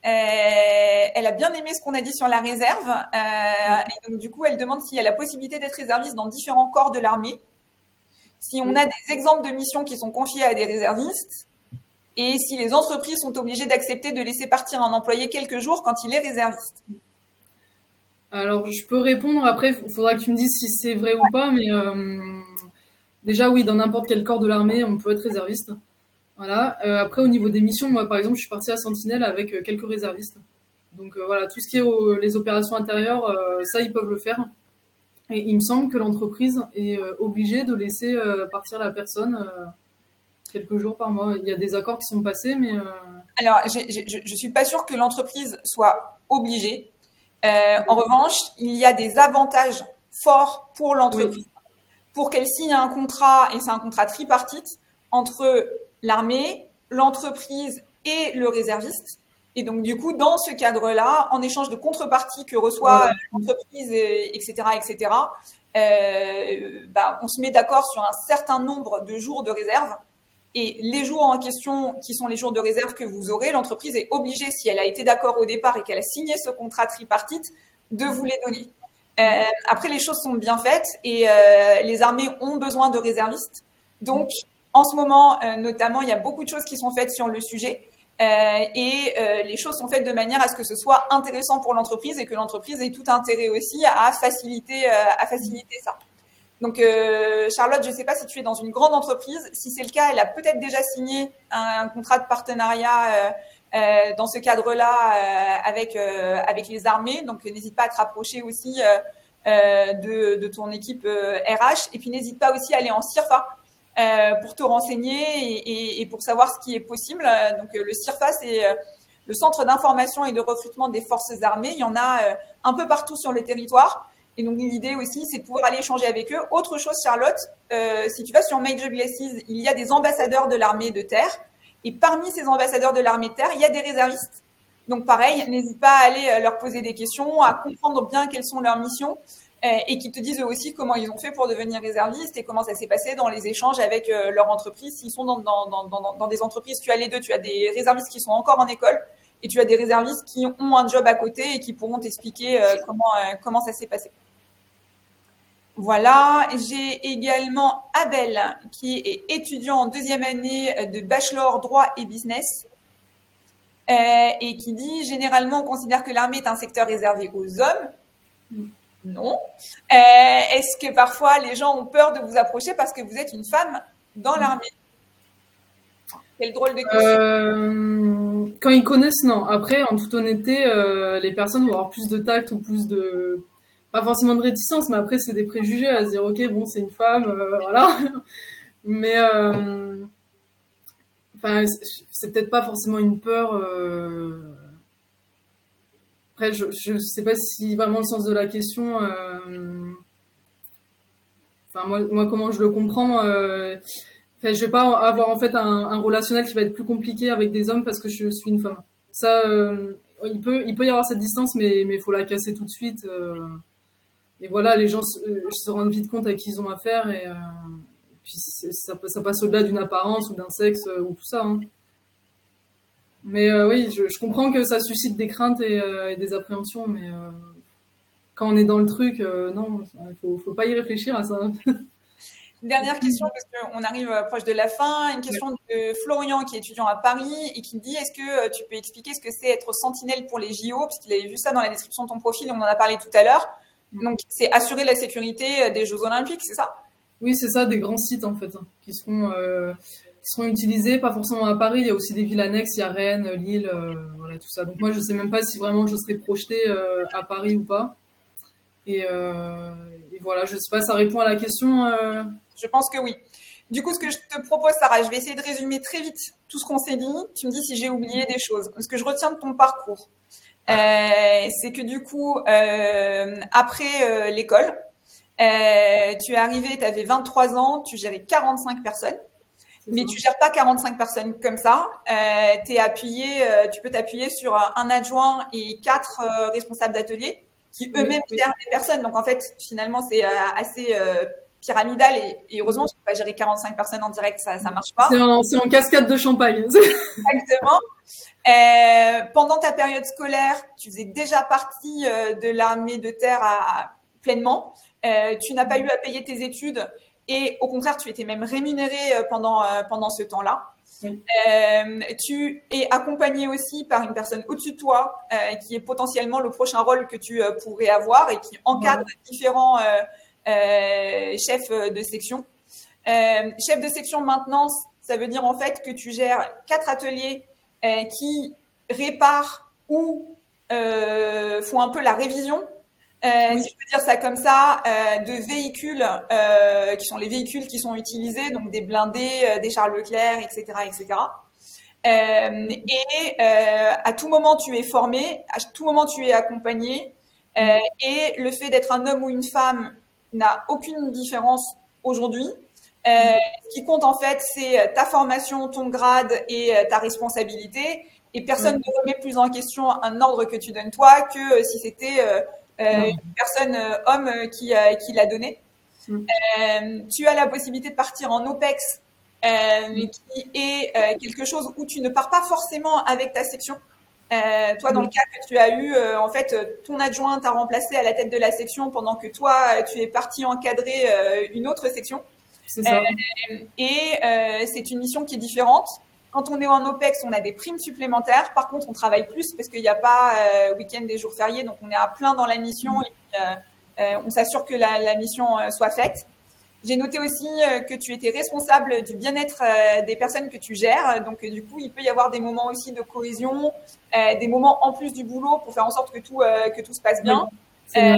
Elle a bien aimé ce qu'on a dit sur la réserve. et donc, du coup, elle demande s'il y a la possibilité d'être réserviste dans différents corps de l'armée si on a des exemples de missions qui sont confiées à des réservistes et si les entreprises sont obligées d'accepter de laisser partir un employé quelques jours quand il est réserviste.
Alors, je peux répondre. Après, il faudra que tu me dises si c'est vrai ou pas. Mais euh, déjà, oui, dans n'importe quel corps de l'armée, on peut être réserviste. Voilà. Euh, après, au niveau des missions, moi, par exemple, je suis partie à Sentinelle avec euh, quelques réservistes. Donc voilà, tout ce qui est les opérations intérieures, ça, ils peuvent le faire. Et il me semble que l'entreprise est euh, obligée de laisser euh, partir la personne euh, quelques jours par mois. Il y a des accords qui sont passés, mais.
Alors, je ne suis pas sûre que l'entreprise soit obligée. en revanche, il y a des avantages forts pour l'entreprise. Pour qu'elle signe un contrat, et c'est un contrat tripartite, entre l'armée, l'entreprise et le réserviste. Et donc, du coup, dans ce cadre-là, en échange de contrepartie que reçoit l'entreprise, etc., etc., euh, bah, on se met d'accord sur un certain nombre de jours de réserve. Et les jours en question, qui sont les jours de réserve que vous aurez, l'entreprise est obligée, si elle a été d'accord au départ et qu'elle a signé ce contrat tripartite, de vous les donner. Euh, après, les choses sont bien faites et euh, les armées ont besoin de réservistes. Donc, en ce moment, euh, notamment, il y a beaucoup de choses qui sont faites sur le sujet. Euh, et euh, les choses sont faites de manière à ce que ce soit intéressant pour l'entreprise et que l'entreprise ait tout intérêt aussi à faciliter, à faciliter ça. Donc, Charlotte, je ne sais pas si tu es dans une grande entreprise. Si c'est le cas, elle a peut-être déjà signé un, contrat de partenariat dans ce cadre-là avec, avec les armées. Donc, n'hésite pas à te rapprocher aussi de, de, ton équipe RH. Et puis, n'hésite pas aussi à aller en CIRFA. Euh, pour te renseigner et, et, pour savoir ce qui est possible. Donc, euh, le CIRFA, c'est euh, le Centre d'information et de recrutement des forces armées. Il y en a un peu partout sur le territoire. Et donc, l'idée aussi, c'est de pouvoir aller échanger avec eux. Autre chose, Charlotte, euh, si tu vas sur Major Glaces, il y a des ambassadeurs de l'armée de terre. Et parmi ces ambassadeurs de l'armée de terre, il y a des réservistes. Donc pareil, n'hésite pas à aller leur poser des questions, à comprendre bien quelles sont leurs missions et qui te disent aussi comment ils ont fait pour devenir réservistes et comment ça s'est passé dans les échanges avec leur entreprise. S'ils sont dans, des entreprises, tu as les deux, tu as des réservistes qui sont encore en école et tu as des réservistes qui ont un job à côté et qui pourront t'expliquer comment, comment ça s'est passé. Voilà, j'ai également Abel qui est étudiant en deuxième année de bachelor droit et business euh, et qui dit généralement on considère que l'armée est un secteur réservé aux hommes. Non. Euh, est-ce que parfois les gens ont peur de vous approcher parce que vous êtes une femme dans l'armée?
Quel drôle de question. Euh, quand ils connaissent, non. Après, en toute honnêteté, les personnes vont avoir plus de tact ou plus de pas forcément de réticence, mais après, c'est des préjugés à se dire, ok, bon, c'est une femme, euh, voilà. [laughs] mais, euh, enfin, c'est peut-être pas forcément une peur. Euh, après, je, je sais pas si vraiment le sens de la question. Enfin, moi, moi, comment je le comprends. Enfin, je vais pas avoir en fait un, relationnel qui va être plus compliqué avec des hommes parce que je suis une femme. Ça, il peut, il peut y avoir cette distance, mais il faut la casser tout de suite et voilà, les gens euh, se, rendent vite compte à qui ils ont affaire et, euh, puis ça, passe au-delà d'une apparence ou d'un sexe euh, ou tout ça. Hein. Mais oui, je, comprends que ça suscite des craintes et, des appréhensions, mais quand on est dans le truc, non, il faut, faut pas y réfléchir à ça.
Dernière question, parce qu'on arrive proche de la fin. Une question de Florian, qui est étudiant à Paris et qui dit Est-ce que tu peux expliquer ce que c'est être sentinelle pour les JO Puisqu'il avait vu ça dans la description de ton profil, on en a parlé tout à l'heure. Donc, c'est assurer la sécurité des Jeux Olympiques, c'est ça?
Oui, c'est ça, des grands sites en fait, hein, qui, seront, euh, qui seront utilisés, pas forcément à Paris, il y a aussi des villes annexes, il y a Rennes, Lille, euh, voilà, tout ça. Donc, moi, je ne sais même pas si vraiment je serai projetée euh, à Paris ou pas. Et, et, voilà, je ne sais pas, ça répond à la question
Je pense que oui. Du coup, ce que je te propose, Sarah, je vais essayer de résumer très vite tout ce qu'on s'est dit. Tu me dis si j'ai oublié des choses. Ce que je retiens de ton parcours, euh, c'est que du coup, euh, après euh, l'école, tu es arrivé, tu avais 23 ans, tu gérais 45 personnes. Mais tu gères pas 45 personnes comme ça. es appuyé, tu peux t'appuyer sur un adjoint et quatre responsables d'atelier qui eux-mêmes gèrent des personnes. Donc en fait, finalement, c'est assez pyramidal et, heureusement, tu peux pas gérer 45 personnes en direct, ça ne marche pas.
C'est en, cascade de champagne. [laughs]
Exactement. Euh, pendant ta période scolaire, tu faisais déjà partie euh, de l'armée de terre à, pleinement. Euh, tu n'as pas eu à payer tes études et au contraire, tu étais même rémunéré pendant, pendant ce temps-là. tu es accompagné aussi par une personne au-dessus de toi qui est potentiellement le prochain rôle que tu pourrais avoir et qui encadre différents chefs de section. chef de section maintenance, ça veut dire en fait que tu gères quatre ateliers euh, qui réparent ou euh, font un peu la révision euh, si je peux dire ça comme ça, euh, de véhicules euh, qui sont les véhicules qui sont utilisés, donc des blindés, des Charles Leclerc, etc., etc. et à tout moment tu es formé, à tout moment tu es accompagné, et le fait d'être un homme ou une femme n'a aucune différence aujourd'hui. Euh, ce qui compte en fait, c'est euh, ta formation, ton grade et euh, ta responsabilité. Et personne ne remet plus en question un ordre que tu donnes toi que si c'était une personne homme qui, qui l'a donné. tu as la possibilité de partir en OPEX, qui est quelque chose où tu ne pars pas forcément avec ta section. toi, dans le cas que tu as eu, en fait, ton adjoint t'a remplacé à la tête de la section pendant que toi, tu es parti encadrer une autre section. Euh, et euh, c'est une mission qui est différente. Quand on est en OPEX, on a des primes supplémentaires. Par contre, on travaille plus parce qu'il n'y a pas euh, week-end et jours fériés, donc on est à plein dans la mission et on s'assure que la, mission soit faite. J'ai noté aussi que tu étais responsable du bien-être des personnes que tu gères. Donc, du coup, il peut y avoir des moments aussi de cohésion, des moments en plus du boulot pour faire en sorte que tout, que tout se passe bien. bien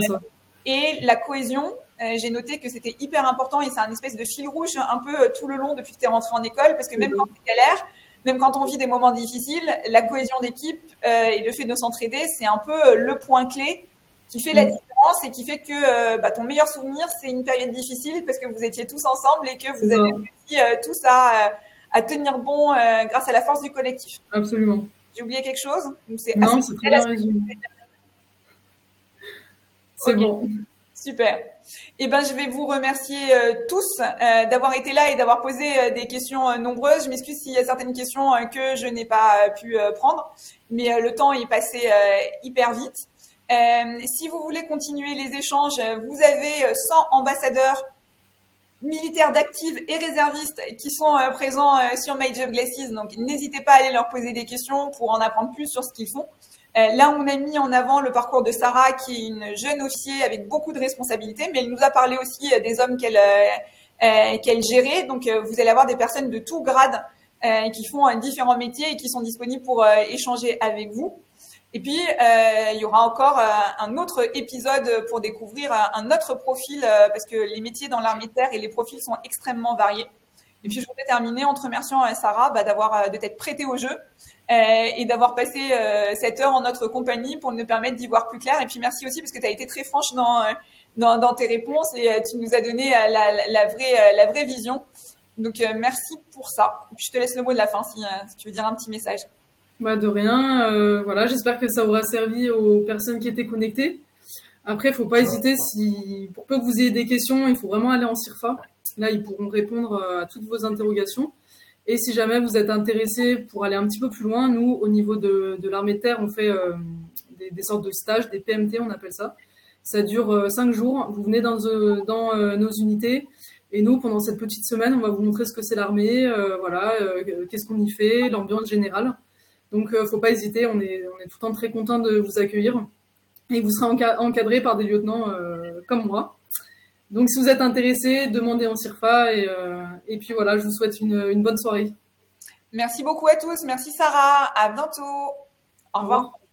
et la cohésion, euh, j'ai noté que c'était hyper important et c'est un espèce de fil rouge un peu euh, tout le long depuis que tu es rentré en école parce que même quand c'est galère, même quand on vit des moments difficiles, la cohésion d'équipe euh, et le fait de s'entraider, c'est un peu le point clé qui fait la différence et qui fait que bah, ton meilleur souvenir, c'est une période difficile parce que vous étiez tous ensemble et que vous avez réussi tous à, à, tenir bon grâce à la force du collectif.
Absolument.
J'ai oublié quelque chose?
Non, c'est très bien résumé. C'est bon.
Super. Eh ben, je vais vous remercier euh, tous euh, d'avoir été là et d'avoir posé euh, des questions nombreuses. Je m'excuse s'il y a certaines questions que je n'ai pas pu prendre, mais le temps est passé hyper vite. si vous voulez continuer les échanges, vous avez 100 ambassadeurs militaires d'actifs et réservistes qui sont présents sur My Job Glasses. Donc, n'hésitez pas à aller leur poser des questions pour en apprendre plus sur ce qu'ils font. Euh, là, on a mis en avant le parcours de Sarah, qui est une jeune officier avec beaucoup de responsabilités, mais elle nous a parlé aussi euh, des hommes qu'elle euh, qu'elle gérait. Donc, vous allez avoir des personnes de tout grade qui font différents métiers et qui sont disponibles pour échanger avec vous. Et puis, il y aura encore un autre épisode pour découvrir un autre profil, parce que les métiers dans l'armée de terre et les profils sont extrêmement variés. Et puis, je voudrais terminer en te remerciant, Sarah, bah, d'avoir de t'être prêtée au jeu euh, et d'avoir passé euh, cette heure en notre compagnie pour nous permettre d'y voir plus clair. Et puis merci aussi parce que tu as été très franche dans, euh, dans, dans, tes réponses et tu nous as donné la, la, vraie, la vraie vision. Donc merci pour ça. Je te laisse le mot de la fin si, si tu veux dire un petit message.
Bah de rien. voilà, j'espère que ça aura servi aux personnes qui étaient connectées. Après, il faut pas hésiter. Si pour peu que vous ayez des questions, il faut vraiment aller en CIRFA. Là, ils pourront répondre à toutes vos interrogations. Et si jamais vous êtes intéressé pour aller un petit peu plus loin, nous, au niveau de, de l'armée de terre, on fait euh, des, sortes de stages, des PMT, on appelle ça. Ça dure euh, cinq jours. Vous venez dans, euh, dans nos unités. Et nous, pendant cette petite semaine, on va vous montrer ce que c'est l'armée, voilà, qu'est-ce qu'on y fait, l'ambiance générale. Donc, ne faut pas hésiter. On est, on est tout le temps très content de vous accueillir. Et vous serez encadré par des lieutenants comme moi. Donc, si vous êtes intéressé, demandez en CIRFA. Et, euh, et puis voilà, je vous souhaite une, une bonne soirée.
Merci beaucoup à tous. Merci Sarah. À bientôt. Au revoir.